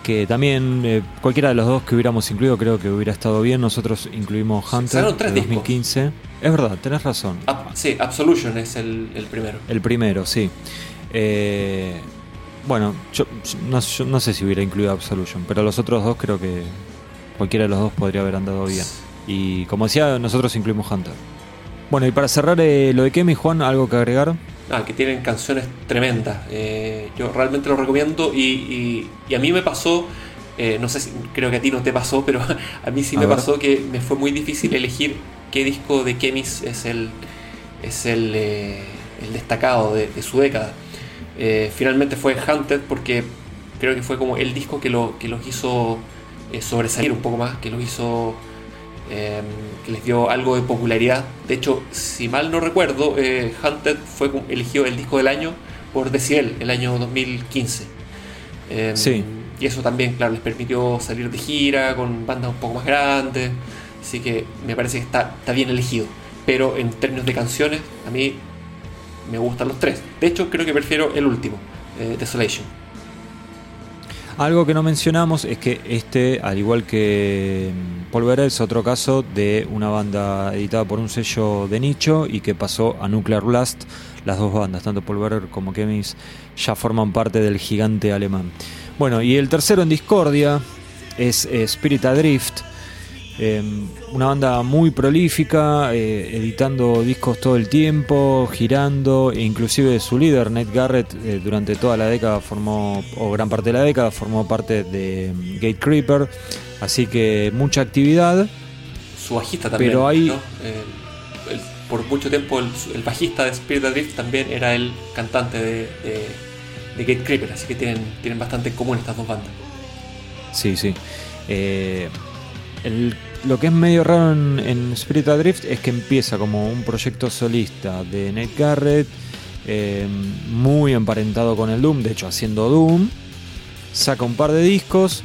que también eh, cualquiera de los dos que hubiéramos incluido creo que hubiera estado bien. Nosotros incluimos Hunted en 2015. Es verdad, tenés razón. sí, Absolution es el, primero. El primero, sí. Eh, bueno, yo no, yo no, sé si hubiera incluido Absolution, pero los otros dos creo que cualquiera de los dos podría haber andado bien. Y como decía, nosotros incluimos Hunter. Bueno, y para cerrar eh, lo de Kemi, Juan, ¿algo que agregar? Ah, que tienen canciones tremendas. Eh, yo realmente lo recomiendo y, a mí me pasó, eh, no sé si creo que a ti no te pasó, pero a mí sí me pasó que me fue muy difícil elegir qué disco de Kemis es el, es el, el destacado de, su década. finalmente fue Hunted porque creo que fue como el disco que, lo, que los hizo sobresalir un poco más, que los hizo Em, que les dio algo de popularidad. De hecho, si mal no recuerdo, eh, Hunted fue eligió el disco del año por Decibel, el año 2015. Em, sí. Y eso también, claro, les permitió salir de gira con bandas un poco más grandes. Así que me parece que está, está bien elegido. Pero en términos de canciones, a mí me gustan los tres. De hecho, creo que prefiero el último, eh, Desolation. Algo que no mencionamos es que este, al igual que mm, Polver, es otro caso de una banda editada por un sello de nicho y que pasó a Nuclear Blast. Las dos bandas, tanto Polver como Kemis, ya forman parte del gigante alemán. Bueno, y el tercero en discordia es eh, Spirit Adrift Em, una banda muy prolífica, eh, editando discos todo el tiempo, girando, e inclusive su líder, Nate Garrett, eh, durante toda la década formó, o gran parte de la década, formó parte de em, Gate Creeper, así que mucha actividad. Su bajista también. Pero hay... por mucho tiempo el, bajista de Spirit Adrift también era el cantante de, de, Gate Creeper, así que tienen, tienen bastante en común estas dos bandas. Sí, sí. Eh, el lo que es medio raro en, Spirit Adrift es que empieza como un proyecto solista de Nate Garrett, eh, muy emparentado con el Doom, de hecho haciendo Doom, saca un par de discos,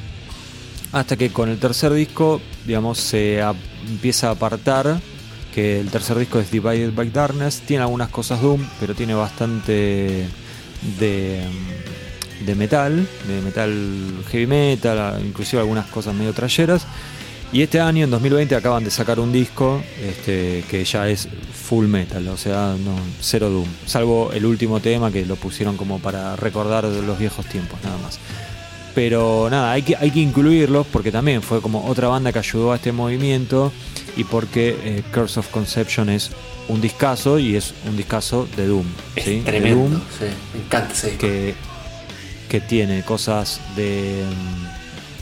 hasta que con el tercer disco, digamos, se empieza a apartar, que el tercer disco es Divided by Darkness, tiene algunas cosas Doom, pero tiene bastante de, de metal, de metal heavy metal, inclusive algunas cosas medio trayeras. Y este año, en 2020, acaban de sacar un disco este, que ya es full metal, o sea, no, cero Doom. Salvo el último tema que lo pusieron como para recordar los viejos tiempos, nada más. Pero nada, hay que, hay que incluirlos porque también fue como otra banda que ayudó a este movimiento y porque eh, Curse of Conception es un discazo y es un discazo de Doom. ¿sí? tremendo, Doom, sí. me encanta Que, que tiene cosas de,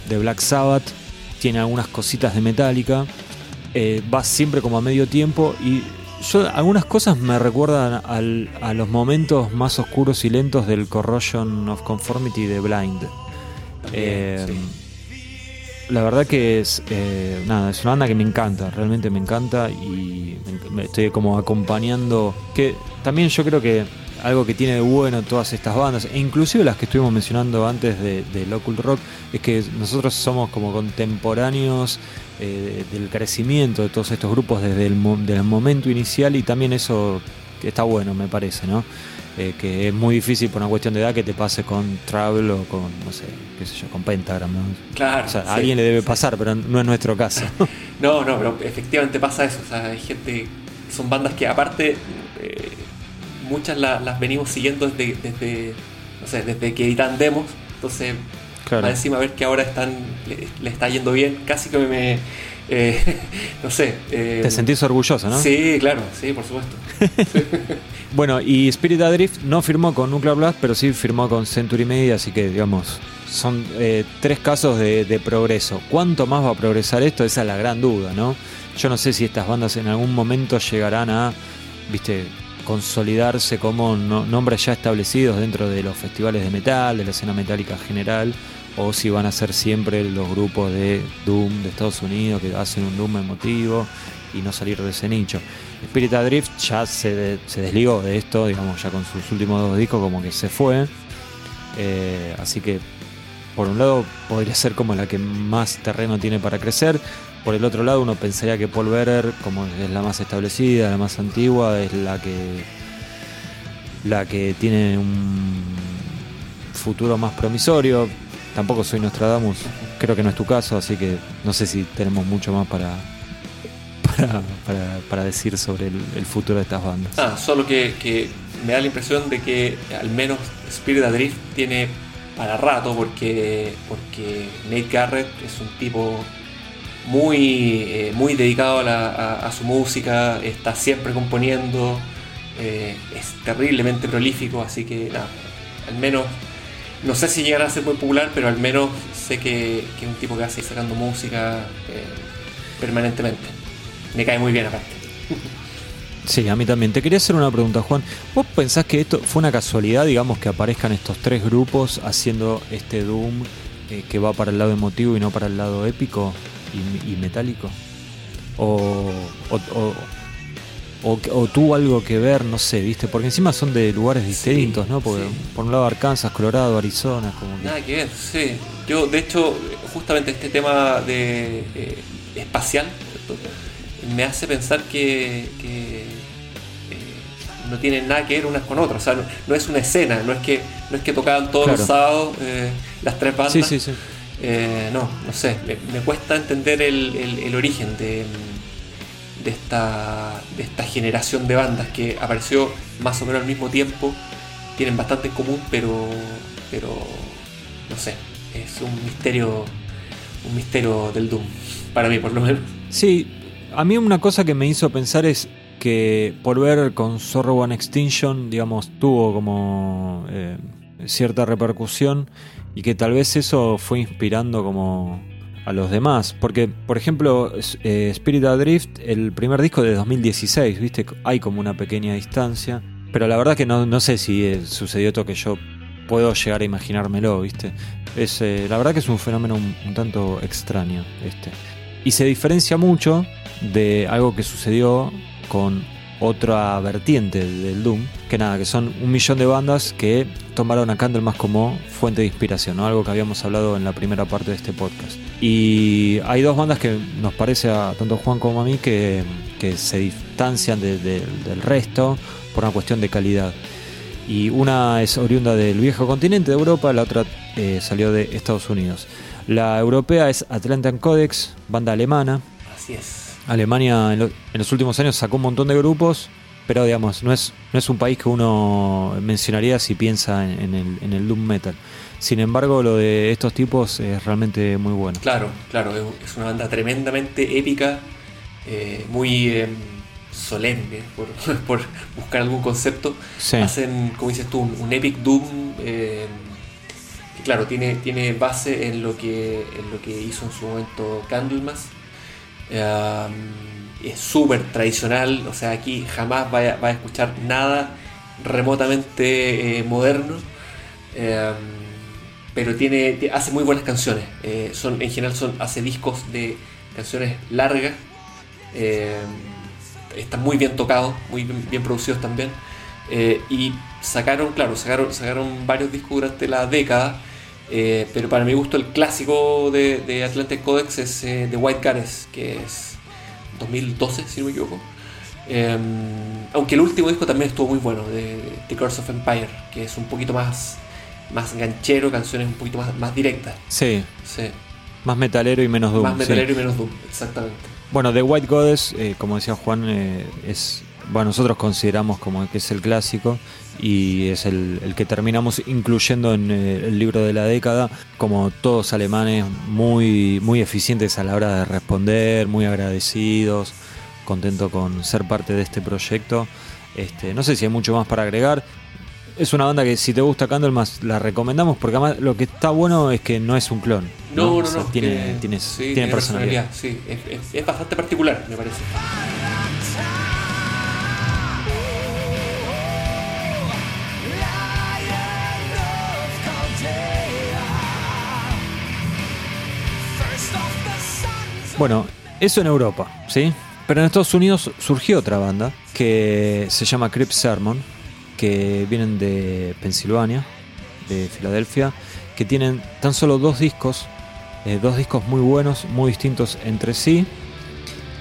de Black Sabbath tiene algunas cositas de Metallica, eh, va siempre como a medio tiempo y yo algunas cosas me recuerdan a los momentos más oscuros y lentos del Corrosion of Conformity de Blind. Eh, la verdad que es eh, nada, es una banda que me encanta, realmente me encanta y me estoy como acompañando. Que también yo creo que algo que tiene de bueno todas estas bandas, e inclusive las que estuvimos mencionando antes de, de Local Rock, es que nosotros somos como contemporáneos eh, del crecimiento de todos estos grupos desde el, momento inicial y también eso está bueno, me parece, ¿no? Eh, que es muy difícil por una cuestión de edad que te pase con Travel o con, no sé, qué sé yo, con Pentagram, Claro. O sea, a alguien le debe pasar, pero no es nuestro caso. no, no, pero efectivamente pasa eso. O sea, hay gente, son bandas que aparte... Eh, muchas las venimos siguiendo desde, desde, no sé, desde que editan demos. Entonces, claro. encima ver que ahora están le, está yendo bien, casi que me. Eh, no sé. Eh, Te sentís orgulloso, ¿no? Sí, claro, sí, por supuesto. bueno, y Spirit Adrift no firmó con Nuclear Blast, pero sí firmó con Century Media, así que, digamos, son eh, tres casos de, de, progreso. ¿Cuánto más va a progresar esto? Esa es la gran duda, ¿no? yo no sé si estas bandas en algún momento llegarán a, viste, consolidarse como nombres ya establecidos dentro de los festivales de metal, de la escena metálica general, o si van a ser siempre los grupos de Doom de Estados Unidos que hacen un Doom emotivo y no salir de ese nicho. Spirit Adrift ya se, se desligó de esto, digamos, ya con sus últimos dos discos como que se fue. Eh, así que por un lado podría ser como la que más terreno tiene para crecer. Por el otro lado uno pensaría que Paul Bearer, como es la más establecida, la más antigua, es la que la que tiene un futuro más promisorio. Tampoco soy Nostradamus, creo que no es tu caso, así que no sé si tenemos mucho más para, para, decir sobre el, futuro de estas bandas. Ah, solo que, me da la impresión de que al menos Spirit Adrift tiene para rato porque, porque Nate Garrett es un tipo muy, eh, muy dedicado a, su música, está siempre componiendo, eh, es terriblemente prolífico, así que nada, al menos, no sé si llegará a ser muy popular, pero al menos sé que, es un tipo que a seguir sacando música eh, permanentemente. Me cae muy bien aparte. Sí, a mí también. Te quería hacer una pregunta, Juan. ¿Vos pensás que esto fue una casualidad, digamos, que aparezcan estos tres grupos haciendo este Doom que va para el lado emotivo y no para el lado épico? Y, metálico? O, o, tuvo algo que ver, no sé, ¿viste? Porque encima son de lugares distintos, ¿no? Porque por un lado Arkansas, Colorado, Arizona, como Nada que ver, sí. Yo, de hecho, justamente este tema de eh, espacial me hace pensar que, eh, no tienen nada que ver unas con otras. O sea, no, es una escena, no es que, no es que tocaban todos los sábados eh, las tres bandas. Sí, sí, sí. Eh, no, no sé, me, cuesta entender el, origen de, esta generación de bandas que apareció más o menos al mismo tiempo, tienen bastante en común, pero, pero no sé, es un misterio, un misterio del Doom, para mí por lo menos. Sí, a mí una cosa que me hizo pensar es que por ver con Zorro One Extinction, digamos, tuvo como eh, cierta repercusión y que tal vez eso fue inspirando como a los demás. Porque, por ejemplo, eh, Spirit Adrift, el primer disco de 2016, ¿viste? Hay como una pequeña distancia. Pero la verdad que no, no sé si eh, sucedió esto que yo puedo llegar a imaginármelo, ¿viste? Es, eh, la verdad que es un fenómeno un, tanto extraño este. Y se diferencia mucho de algo que sucedió con otra vertiente del Doom, que nada, que son un millón de bandas que tomaron a Candlemas como fuente de inspiración, ¿no? algo que habíamos hablado en la primera parte de este podcast. Y hay dos bandas que nos parece a tanto Juan como a mí que, se distancian del resto por una cuestión de calidad. Y una es oriunda del viejo continente de Europa, la otra eh, salió de Estados Unidos. La europea es Atlantic Codex, banda alemana. Así es. Alemania en, los últimos años sacó un montón de grupos, pero digamos, no es, no es un país que uno mencionaría si piensa en, el, en el Doom Metal. Sin embargo, lo de estos tipos es realmente muy bueno. Claro, claro, es una banda tremendamente épica, eh, muy em, solemne, por, buscar algún concepto. Hacen, como dices tú, un, epic Doom em, que, claro, tiene, tiene base en lo, que, en lo que hizo en su momento Candlemas es súper tradicional, o sea, aquí jamás va a, escuchar nada remotamente eh, moderno. pero tiene, hace muy buenas canciones. Eh, son, en general son, hace discos de canciones largas. están muy bien tocados, muy bien, producidos también. Eh, y sacaron, claro, sacaron, sacaron varios discos durante la década. Eh, pero para mi gusto el clásico de, Atlantic Codex es eh, The White Goddess, que es 2012, si no me equivoco. Em, aunque el último disco también estuvo muy bueno, de The Curse of Empire, que es un poquito más, más ganchero, canciones un poquito más, más directas. Sí. sí. Más metalero y menos doom. Más metalero y menos doom, exactamente. Bueno, The White Goddess, eh, como decía Juan, es bueno, nosotros consideramos como que es el clásico y es el, que terminamos incluyendo en eh, el libro de la década, como todos alemanes muy, muy eficientes a la hora de responder, muy agradecidos, contento con ser parte de este proyecto. Este, no sé si hay mucho más para agregar. es una banda que si te gusta Candlemas la recomendamos porque además lo que está bueno es que no es un clon. No, no, no. tiene, tiene, tiene, personalidad. Sí, es, bastante particular, me parece. Bueno, eso en Europa, ¿sí? Pero en Estados Unidos surgió otra banda que se llama Crip Sermon, que vienen de Pensilvania, de Filadelfia, que tienen tan solo dos discos, eh, dos discos muy buenos, muy distintos entre sí.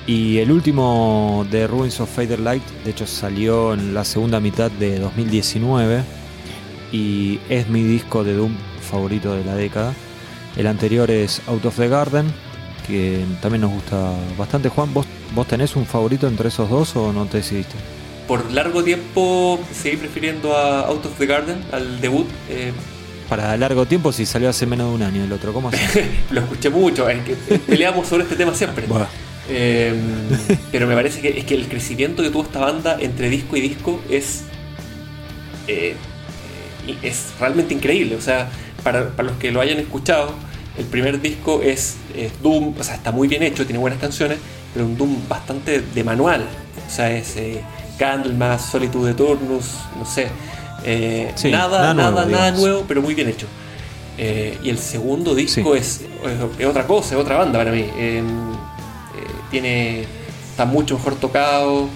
Y el último de Ruins of Fader Light, de hecho, salió en la segunda mitad de 2019 y es mi disco de Doom favorito de la década. El anterior es Out of the Garden, que también nos gusta bastante. Juan, ¿vos, ¿vos tenés un favorito entre esos dos o no te decidiste? por largo tiempo seguí prefiriendo a Out of the Garden, al debut. Eh. Para largo tiempo, si salió hace menos de un año el otro, ¿cómo así? Lo escuché mucho, es que peleamos sobre este tema siempre. Em, pero me parece que es que el crecimiento que tuvo esta banda entre disco y disco es eh, es realmente increíble. O sea, para, los que lo hayan escuchado, el primer disco es, Doom, o sea, está muy bien hecho, tiene buenas canciones, pero un Doom bastante de manual. O sea, es eh, más Solitude de Turnus, no sé. Eh, nada, nada, nada, nuevo, pero muy bien hecho. Eh, y el segundo disco es, otra cosa, es otra banda para mí. Eh, tiene, está mucho mejor tocado,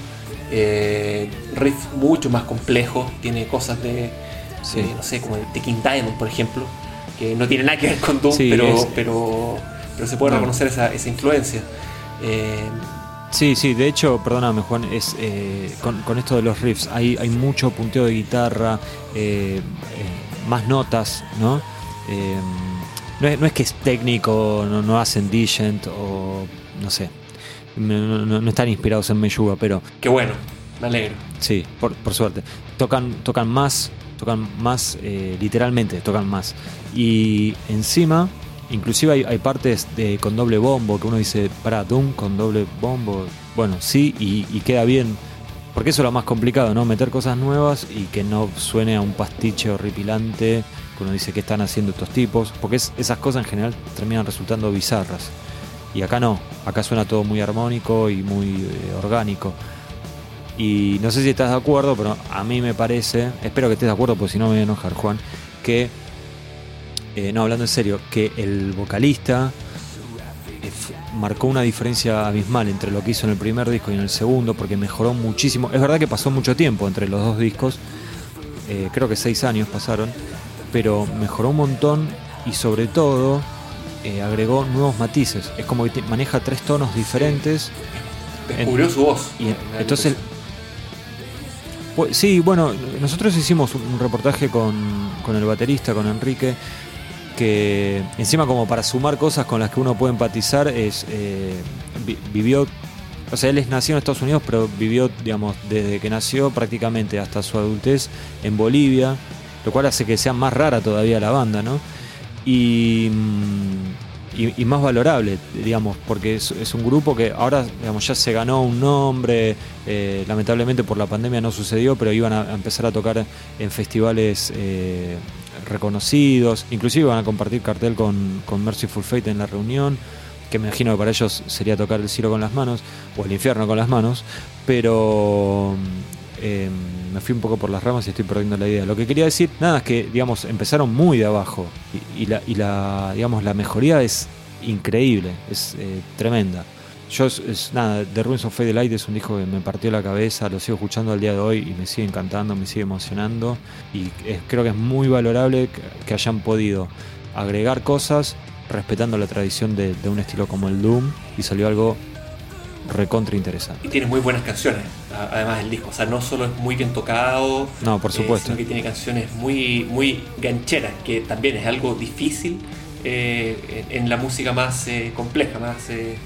riff mucho más complejo, tiene cosas de, no sé, como de King Diamond, por ejemplo, que no tiene nada que ver con Doom, pero, pero, pero se puede reconocer esa, esa influencia. Sí, sí, de hecho, perdóname Juan, es eh, con, esto de los riffs, hay, hay mucho punteo de guitarra, eh, eh, más notas, ¿no? no, es, que es técnico, no, hacen Digent o no sé, no, están inspirados en Meyuga, pero... Qué bueno, me alegro. Sí, por, por suerte. Tocan, tocan más, tocan más, literalmente, tocan más. Y encima Inclusive hay, partes de, con doble bombo que uno dice, para, Doom con doble bombo. Bueno, sí, y, queda bien. Porque eso es lo más complicado, ¿no? Meter cosas nuevas y que no suene a un pastiche horripilante, que uno dice que están haciendo estos tipos. Porque esas cosas en general terminan resultando bizarras. Y acá no, acá suena todo muy armónico y muy eh, orgánico. Y no sé si estás de acuerdo, pero a mí me parece, espero que estés de acuerdo, porque si no me voy a enojar, Juan, que eh, no, hablando en serio, que el vocalista eh, marcó una diferencia abismal entre lo que hizo en el primer disco y en el segundo, porque mejoró muchísimo. Es verdad que pasó mucho tiempo entre los dos discos, eh, creo que seis años pasaron, pero mejoró un montón y sobre todo agregó nuevos matices. Es como que maneja tres tonos diferentes. Descubrió su voz. Y entonces sí, bueno, nosotros hicimos un reportaje con, con, el baterista, con Enrique, que encima como para sumar cosas con las que uno puede empatizar, es eh, vivió, o sea, él es nacido en Estados Unidos, pero vivió, digamos, desde que nació prácticamente hasta su adultez en Bolivia, lo cual hace que sea más rara todavía la banda, ¿no? Y, y, más valorable, digamos, porque es, un grupo que ahora, digamos, ya se ganó un nombre, eh, lamentablemente por la pandemia no sucedió, pero iban a, empezar a tocar en festivales eh, reconocidos, inclusive van a compartir cartel con, con Merciful Fate en la reunión, que me imagino que para ellos sería tocar el cielo con las manos, o el infierno con las manos, pero em, me fui un poco por las ramas y estoy perdiendo la idea. Lo que quería decir, nada, es que digamos, empezaron muy de abajo y, la, y la, digamos, la mejoría es increíble, es eh, tremenda. Yo, es, nada, The Ruins of Fade Light es un disco que me partió la cabeza, lo sigo escuchando al día de hoy y me sigue encantando, me sigue emocionando. Y creo que es muy valorable que, hayan podido agregar cosas respetando la tradición de, un estilo como el Doom y salió algo recontra interesante. Y tiene muy buenas canciones, además del disco. O sea, no solo es muy bien tocado, no, por supuesto. sino que tiene canciones muy, muy gancheras, que también es algo difícil eh, en la música más eh, compleja, más. Eh,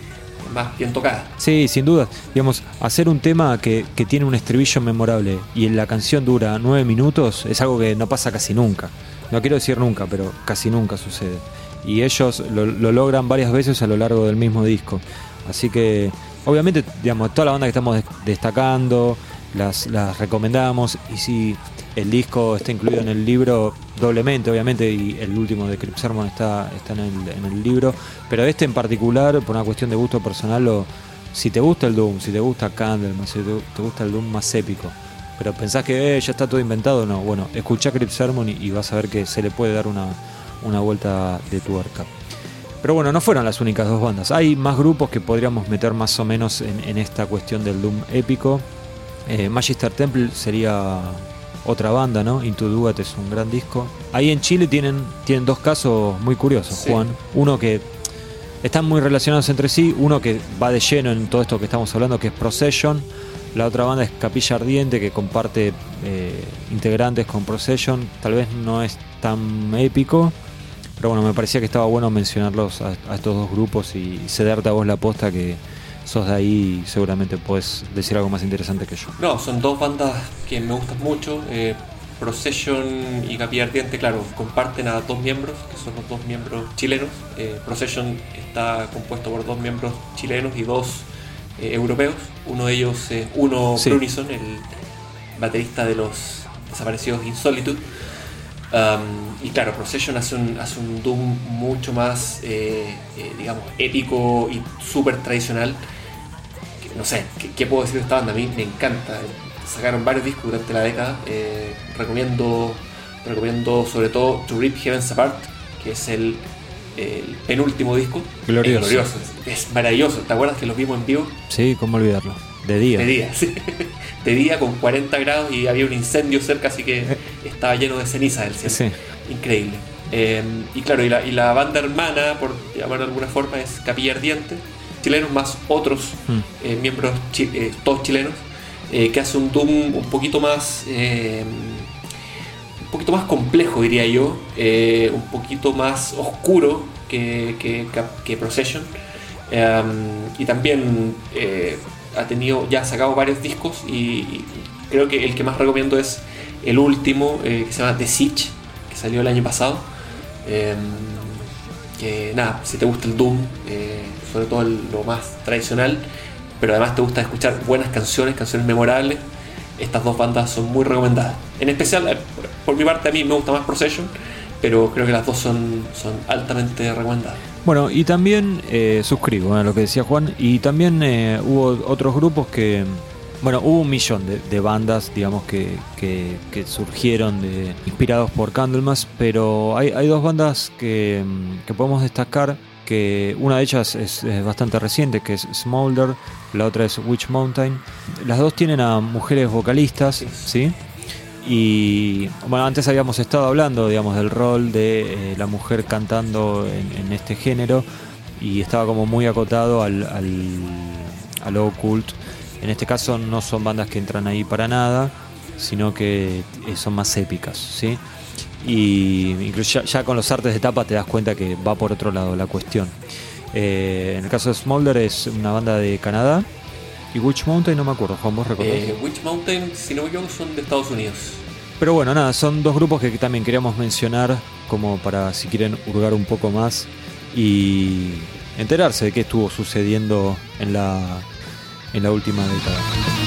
más bien tocada. Sí, sin duda. Digamos, hacer un tema que, tiene un estribillo memorable y la canción dura nueve minutos es algo que no pasa casi nunca. No quiero decir nunca, pero casi nunca sucede. Y ellos lo, logran varias veces a lo largo del mismo disco. Así que, obviamente, digamos, toda la banda que estamos destacando, las, recomendamos. Y si el disco está incluido en el libro doblemente, obviamente, y el último de Crypt Sermon está, está en, el, libro. Pero este en particular, por una cuestión de gusto personal, si te gusta el Doom, si te gusta Candlemas, si te, gusta el Doom más épico, pero pensás que eh, ya está todo inventado, no. Bueno, escucha Crypt Sermon y, vas a ver que se le puede dar una, vuelta de tuerca. Pero bueno, no fueron las únicas dos bandas. Hay más grupos que podríamos meter más o menos en, esta cuestión del Doom épico. Eh, Magister Temple sería otra banda, ¿no? Into Duat es un gran disco. Ahí en Chile tienen, tienen dos casos muy curiosos, Juan. Uno que están muy relacionados entre sí, uno que va de lleno en todo esto que estamos hablando, que es Procession. La otra banda es Capilla Ardiente, que comparte eh, integrantes con Procession. Tal vez no es tan épico, pero bueno, me parecía que estaba bueno mencionarlos a, estos dos grupos y cederte a vos la posta que sos de ahí y seguramente puedes decir algo más interesante que yo. No, son dos bandas que me gustan mucho. Eh, Procession y Capilla Ardiente, claro, comparten a dos miembros, que son los dos miembros chilenos. Eh, Procession está compuesto por dos miembros chilenos y dos eh, europeos. Uno de ellos es Uno Brunison, el baterista de los desaparecidos Insolitude. Um, y claro, Procession hace un, hace un Doom mucho más, digamos, épico y súper tradicional no sé, ¿qué, puedo decir de esta banda? A mí me encanta. Sacaron varios discos durante la década. Eh, recomiendo, recomiendo sobre todo To Rip Heavens Apart, que es el, penúltimo disco. Glorioso. Es, glorioso. es maravilloso. ¿Te acuerdas que los vimos en vivo? Sí, cómo olvidarlo. De día. De día, sí. De día con 40 grados y había un incendio cerca, así que estaba lleno de ceniza el cielo. Sí. Increíble. Eh, y claro, y la, y la banda hermana, por llamarlo de alguna forma, es Capilla Ardiente chilenos más otros hmm. eh, miembros, eh, todos chilenos, eh, que hace un Doom un poquito más un poquito más complejo diría yo, un poquito más oscuro que, que, Procession y también ha tenido ya ha sacado varios discos y, creo que el que más recomiendo es el último que se llama The Siege que salió el año pasado que nada, si te gusta el Doom sobre todo lo más tradicional, pero además te gusta escuchar buenas canciones, canciones memorables, estas dos bandas son muy recomendadas. En especial, eh, por, mi parte, a mí me gusta más Procession, pero creo que las dos son, son altamente recomendadas. Bueno, y también eh, suscribo a lo que decía Juan, y también eh, hubo otros grupos que, bueno, hubo un millón de, bandas, digamos, que, que, surgieron de, inspirados por Candlemas, pero hay, hay dos bandas que, que podemos destacar que una de ellas es, bastante reciente, que es Smolder, la otra es Witch Mountain. Las dos tienen a mujeres vocalistas, ¿sí? Y bueno, antes habíamos estado hablando, digamos, del rol de eh, la mujer cantando en, este género y estaba como muy acotado al, al, occult. En este caso no son bandas que entran ahí para nada, sino que son más épicas, ¿sí? y incluso ya, con los artes de tapa te das cuenta que va por otro lado la cuestión. Eh, en el caso de Smolder es una banda de Canadá y Witch Mountain no me acuerdo, Juan, vos recordás. Eh, Witch Mountain, si no me equivoco, son de Estados Unidos. Pero bueno, nada, son dos grupos que también queríamos mencionar como para si quieren hurgar un poco más y enterarse de qué estuvo sucediendo en la, en la última década.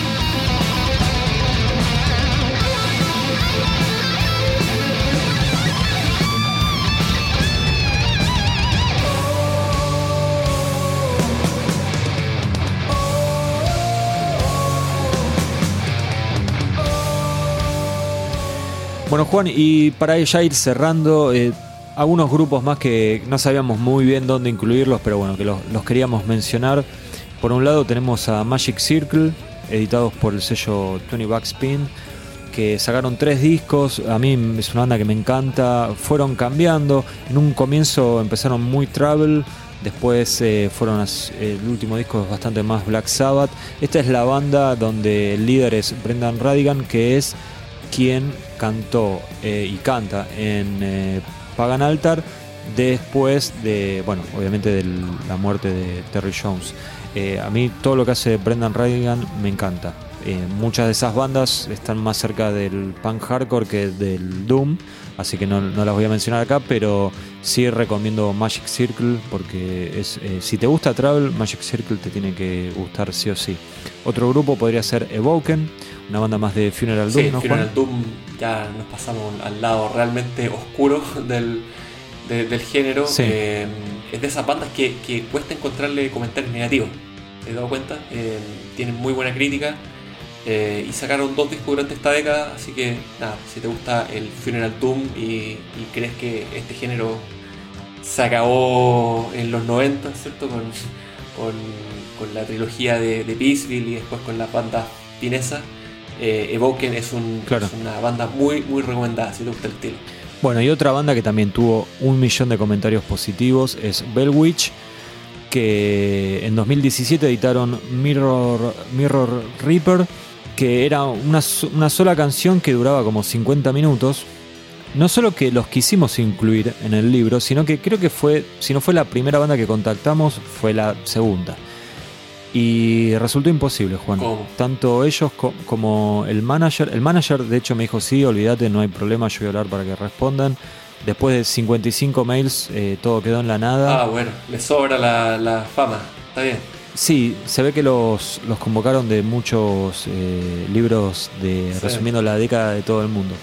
Bueno, Juan, y para ya ir cerrando, eh, algunos grupos más que no sabíamos muy bien dónde incluirlos, pero bueno, que los, queríamos mencionar. Por un lado tenemos a Magic Circle, editados por el sello 20 Backspin, que sacaron tres discos. A mí es una banda que me encanta. Fueron cambiando. En un comienzo empezaron muy travel. Después eh, fueron el último disco es bastante más Black Sabbath. Esta es la banda donde el líder es Brendan Radigan, que es quien cantó eh, y canta en eh, Pagan Altar después de, bueno, obviamente de la muerte de Terry Jones. Eh, a mí todo lo que hace Brendan Reagan me encanta. muchas de esas bandas están más cerca del punk hardcore que del doom, así que no, las voy a mencionar acá, pero sí recomiendo Magic Circle porque es, si te gusta Travel, Magic Circle te tiene que gustar sí o sí. Otro grupo podría ser Evoken, una banda más de Funeral Doom, Funeral Doom ya nos pasamos al lado realmente oscuro del, del género, eh, es de esas bandas que, que, cuesta encontrarle comentarios negativos. ¿Te has dado cuenta? Eh, tienen muy buena crítica eh, y sacaron dos discos durante esta década, así que nada, si te gusta el Funeral Doom y, crees que este género se acabó en los 90, ¿cierto? Con, con, la trilogía de, de Peaceville y después con la banda finesa, Evoken es, un, es una banda muy, muy recomendada si te gusta el estilo. Bueno, y otra banda que también tuvo un millón de comentarios positivos es Bellwitch, que en 2017 editaron Mirror, Mirror Reaper, que era una, sola canción que duraba como 50 minutos. No solo que los quisimos incluir en el libro, sino que creo que fue, si no fue la primera banda que contactamos, fue la segunda. Y resultó imposible, Juan. Tanto ellos como el manager. El manager, de hecho, me dijo: Sí, olvídate, no hay problema, yo voy a hablar para que respondan. Después de 55 mails, eh, todo quedó en la nada. Ah, bueno, le sobra la, fama. Está bien. Sí, se ve que los, los convocaron de muchos eh, libros de resumiendo la década de todo el mundo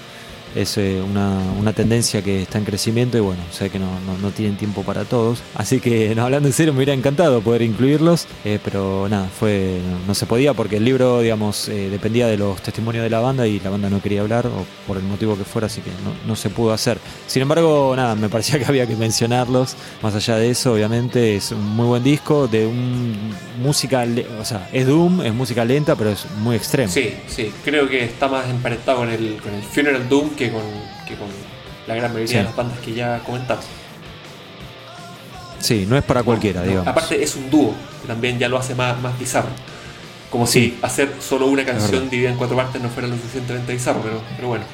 es eh, una, tendencia que está en crecimiento y bueno, sé que no, tienen tiempo para todos. Así que, no, hablando en serio, me hubiera encantado poder incluirlos, eh, pero nada, fue no, se podía porque el libro, digamos, eh, dependía de los testimonios de la banda y la banda no quería hablar o por el motivo que fuera, así que no, se pudo hacer. Sin embargo, nada, me parecía que había que mencionarlos. Más allá de eso, obviamente, es un muy buen disco de un música, o sea, es Doom, es música lenta, pero es muy extremo. Sí, sí, creo que está más emparentado con el, con el Funeral Doom que con, con la gran mayoría de las bandas que ya comentamos. Sí, no es para cualquiera, digamos. Aparte es un dúo, que también ya lo hace más, más bizarro. Como si hacer solo una canción dividida en cuatro partes no fuera lo suficientemente bizarro, pero, pero bueno.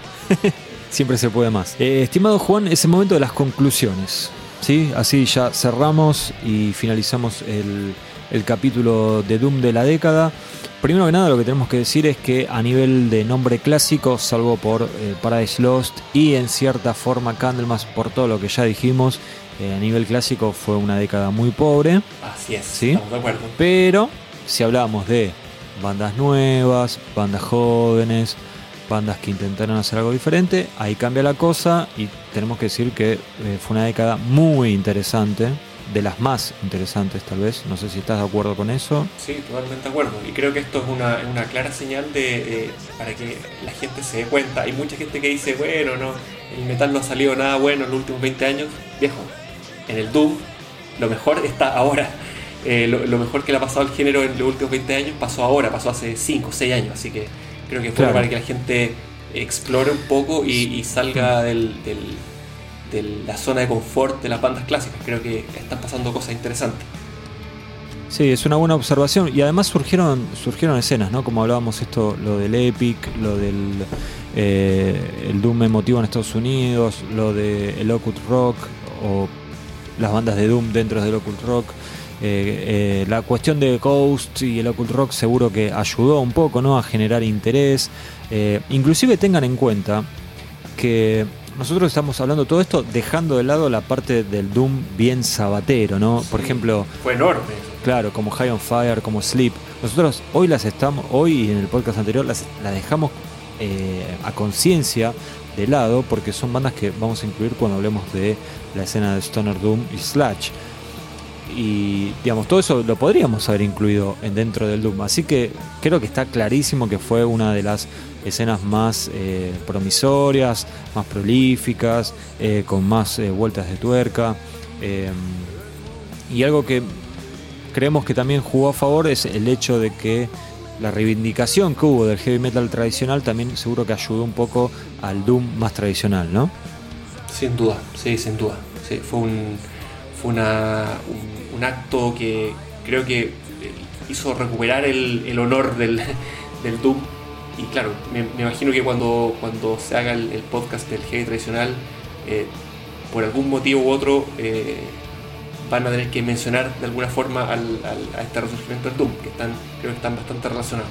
Siempre se puede más. Eh, estimado Juan, es el momento de las conclusiones. ¿sí? Así ya cerramos y finalizamos el, el capítulo de Doom de la década. Primero que nada lo que tenemos que decir es que a nivel de nombre clásico, salvo por eh, Paradise Lost y en cierta forma Candlemas por todo lo que ya dijimos, eh, a nivel clásico fue una década muy pobre. Así es, ¿sí? de acuerdo. Pero si hablamos de bandas nuevas, bandas jóvenes, bandas que intentaron hacer algo diferente, ahí cambia la cosa y tenemos que decir que eh, fue una década muy interesante de las más interesantes tal vez. No sé si estás de acuerdo con eso. Sí, totalmente de acuerdo. Y creo que esto es una, una clara señal de, para que la gente se dé cuenta. Hay mucha gente que dice, bueno, no, el metal no ha salido nada bueno en los últimos 20 años. Viejo, en el Doom lo mejor está ahora. Eh, lo, mejor que le ha pasado al género en los últimos 20 años pasó ahora, pasó hace 5 o 6 años. Así que creo que fue para que la gente explore un poco y, salga del de la zona de confort de las bandas clásicas. Creo que están pasando cosas interesantes. Sí, es una buena observación. Y además surgieron, surgieron escenas, ¿no? Como hablábamos esto, lo del Epic, lo del eh, el Doom emotivo en Estados Unidos, lo del el Occult Rock, o las bandas de Doom dentro del Occult Rock. Eh, eh, la cuestión de Ghost y el Occult Rock seguro que ayudó un poco ¿no? a generar interés. inclusive tengan en cuenta que nosotros estamos hablando todo esto dejando de lado la parte del Doom bien sabatero, ¿no? Por ejemplo. Fue enorme. Claro, como High on Fire, como Sleep. Nosotros hoy las estamos, hoy en el podcast anterior las, dejamos eh, a conciencia de lado porque son bandas que vamos a incluir cuando hablemos de la escena de Stoner Doom y Slash. Y digamos, todo eso lo podríamos haber incluido en dentro del Doom. Así que creo que está clarísimo que fue una de las escenas más eh, promisorias, más prolíficas, eh, con más eh, vueltas de tuerca. y algo que creemos que también jugó a favor es el hecho de que la reivindicación que hubo del heavy metal tradicional también seguro que ayudó un poco al doom más tradicional, ¿no? Sin duda, sí, sin duda. Sí, fue un, fue una, un, acto que creo que hizo recuperar el, el honor del, del doom y claro, me, imagino que cuando, cuando se haga el, podcast del heavy tradicional, eh, por algún motivo u otro, eh, van a tener que mencionar de alguna forma al, a este resurgimiento del Doom, que están, creo que están bastante relacionados.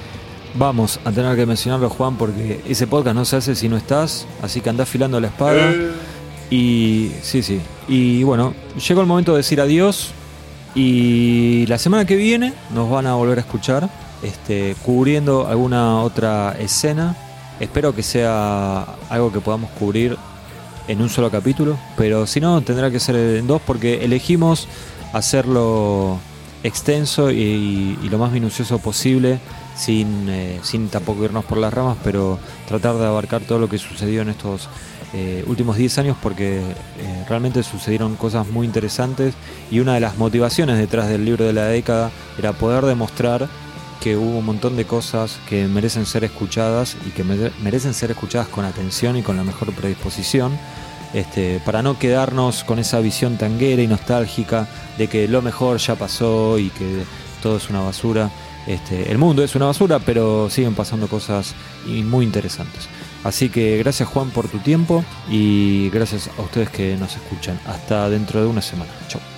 Vamos a tener que mencionarlo, Juan, porque ese podcast no se hace si no estás, así que andás filando la espada. Eh. Y sí, sí. Y bueno, llegó el momento de decir adiós. Y la semana que viene nos van a volver a escuchar este, cubriendo alguna otra escena. Espero que sea algo que podamos cubrir en un solo capítulo, pero si no tendrá que ser en dos porque elegimos hacerlo extenso y, lo más minucioso posible sin, eh, sin tampoco irnos por las ramas, pero tratar de abarcar todo lo que sucedió en estos eh, últimos 10 años porque eh, realmente sucedieron cosas muy interesantes y una de las motivaciones detrás del libro de la década era poder demostrar que hubo un montón de cosas que merecen ser escuchadas y que merecen ser escuchadas con atención y con la mejor predisposición. Este, para no quedarnos con esa visión tanguera y nostálgica de que lo mejor ya pasó y que todo es una basura. Este, el mundo es una basura, pero siguen pasando cosas muy interesantes. Así que gracias Juan por tu tiempo y gracias a ustedes que nos escuchan. Hasta dentro de una semana. Chau.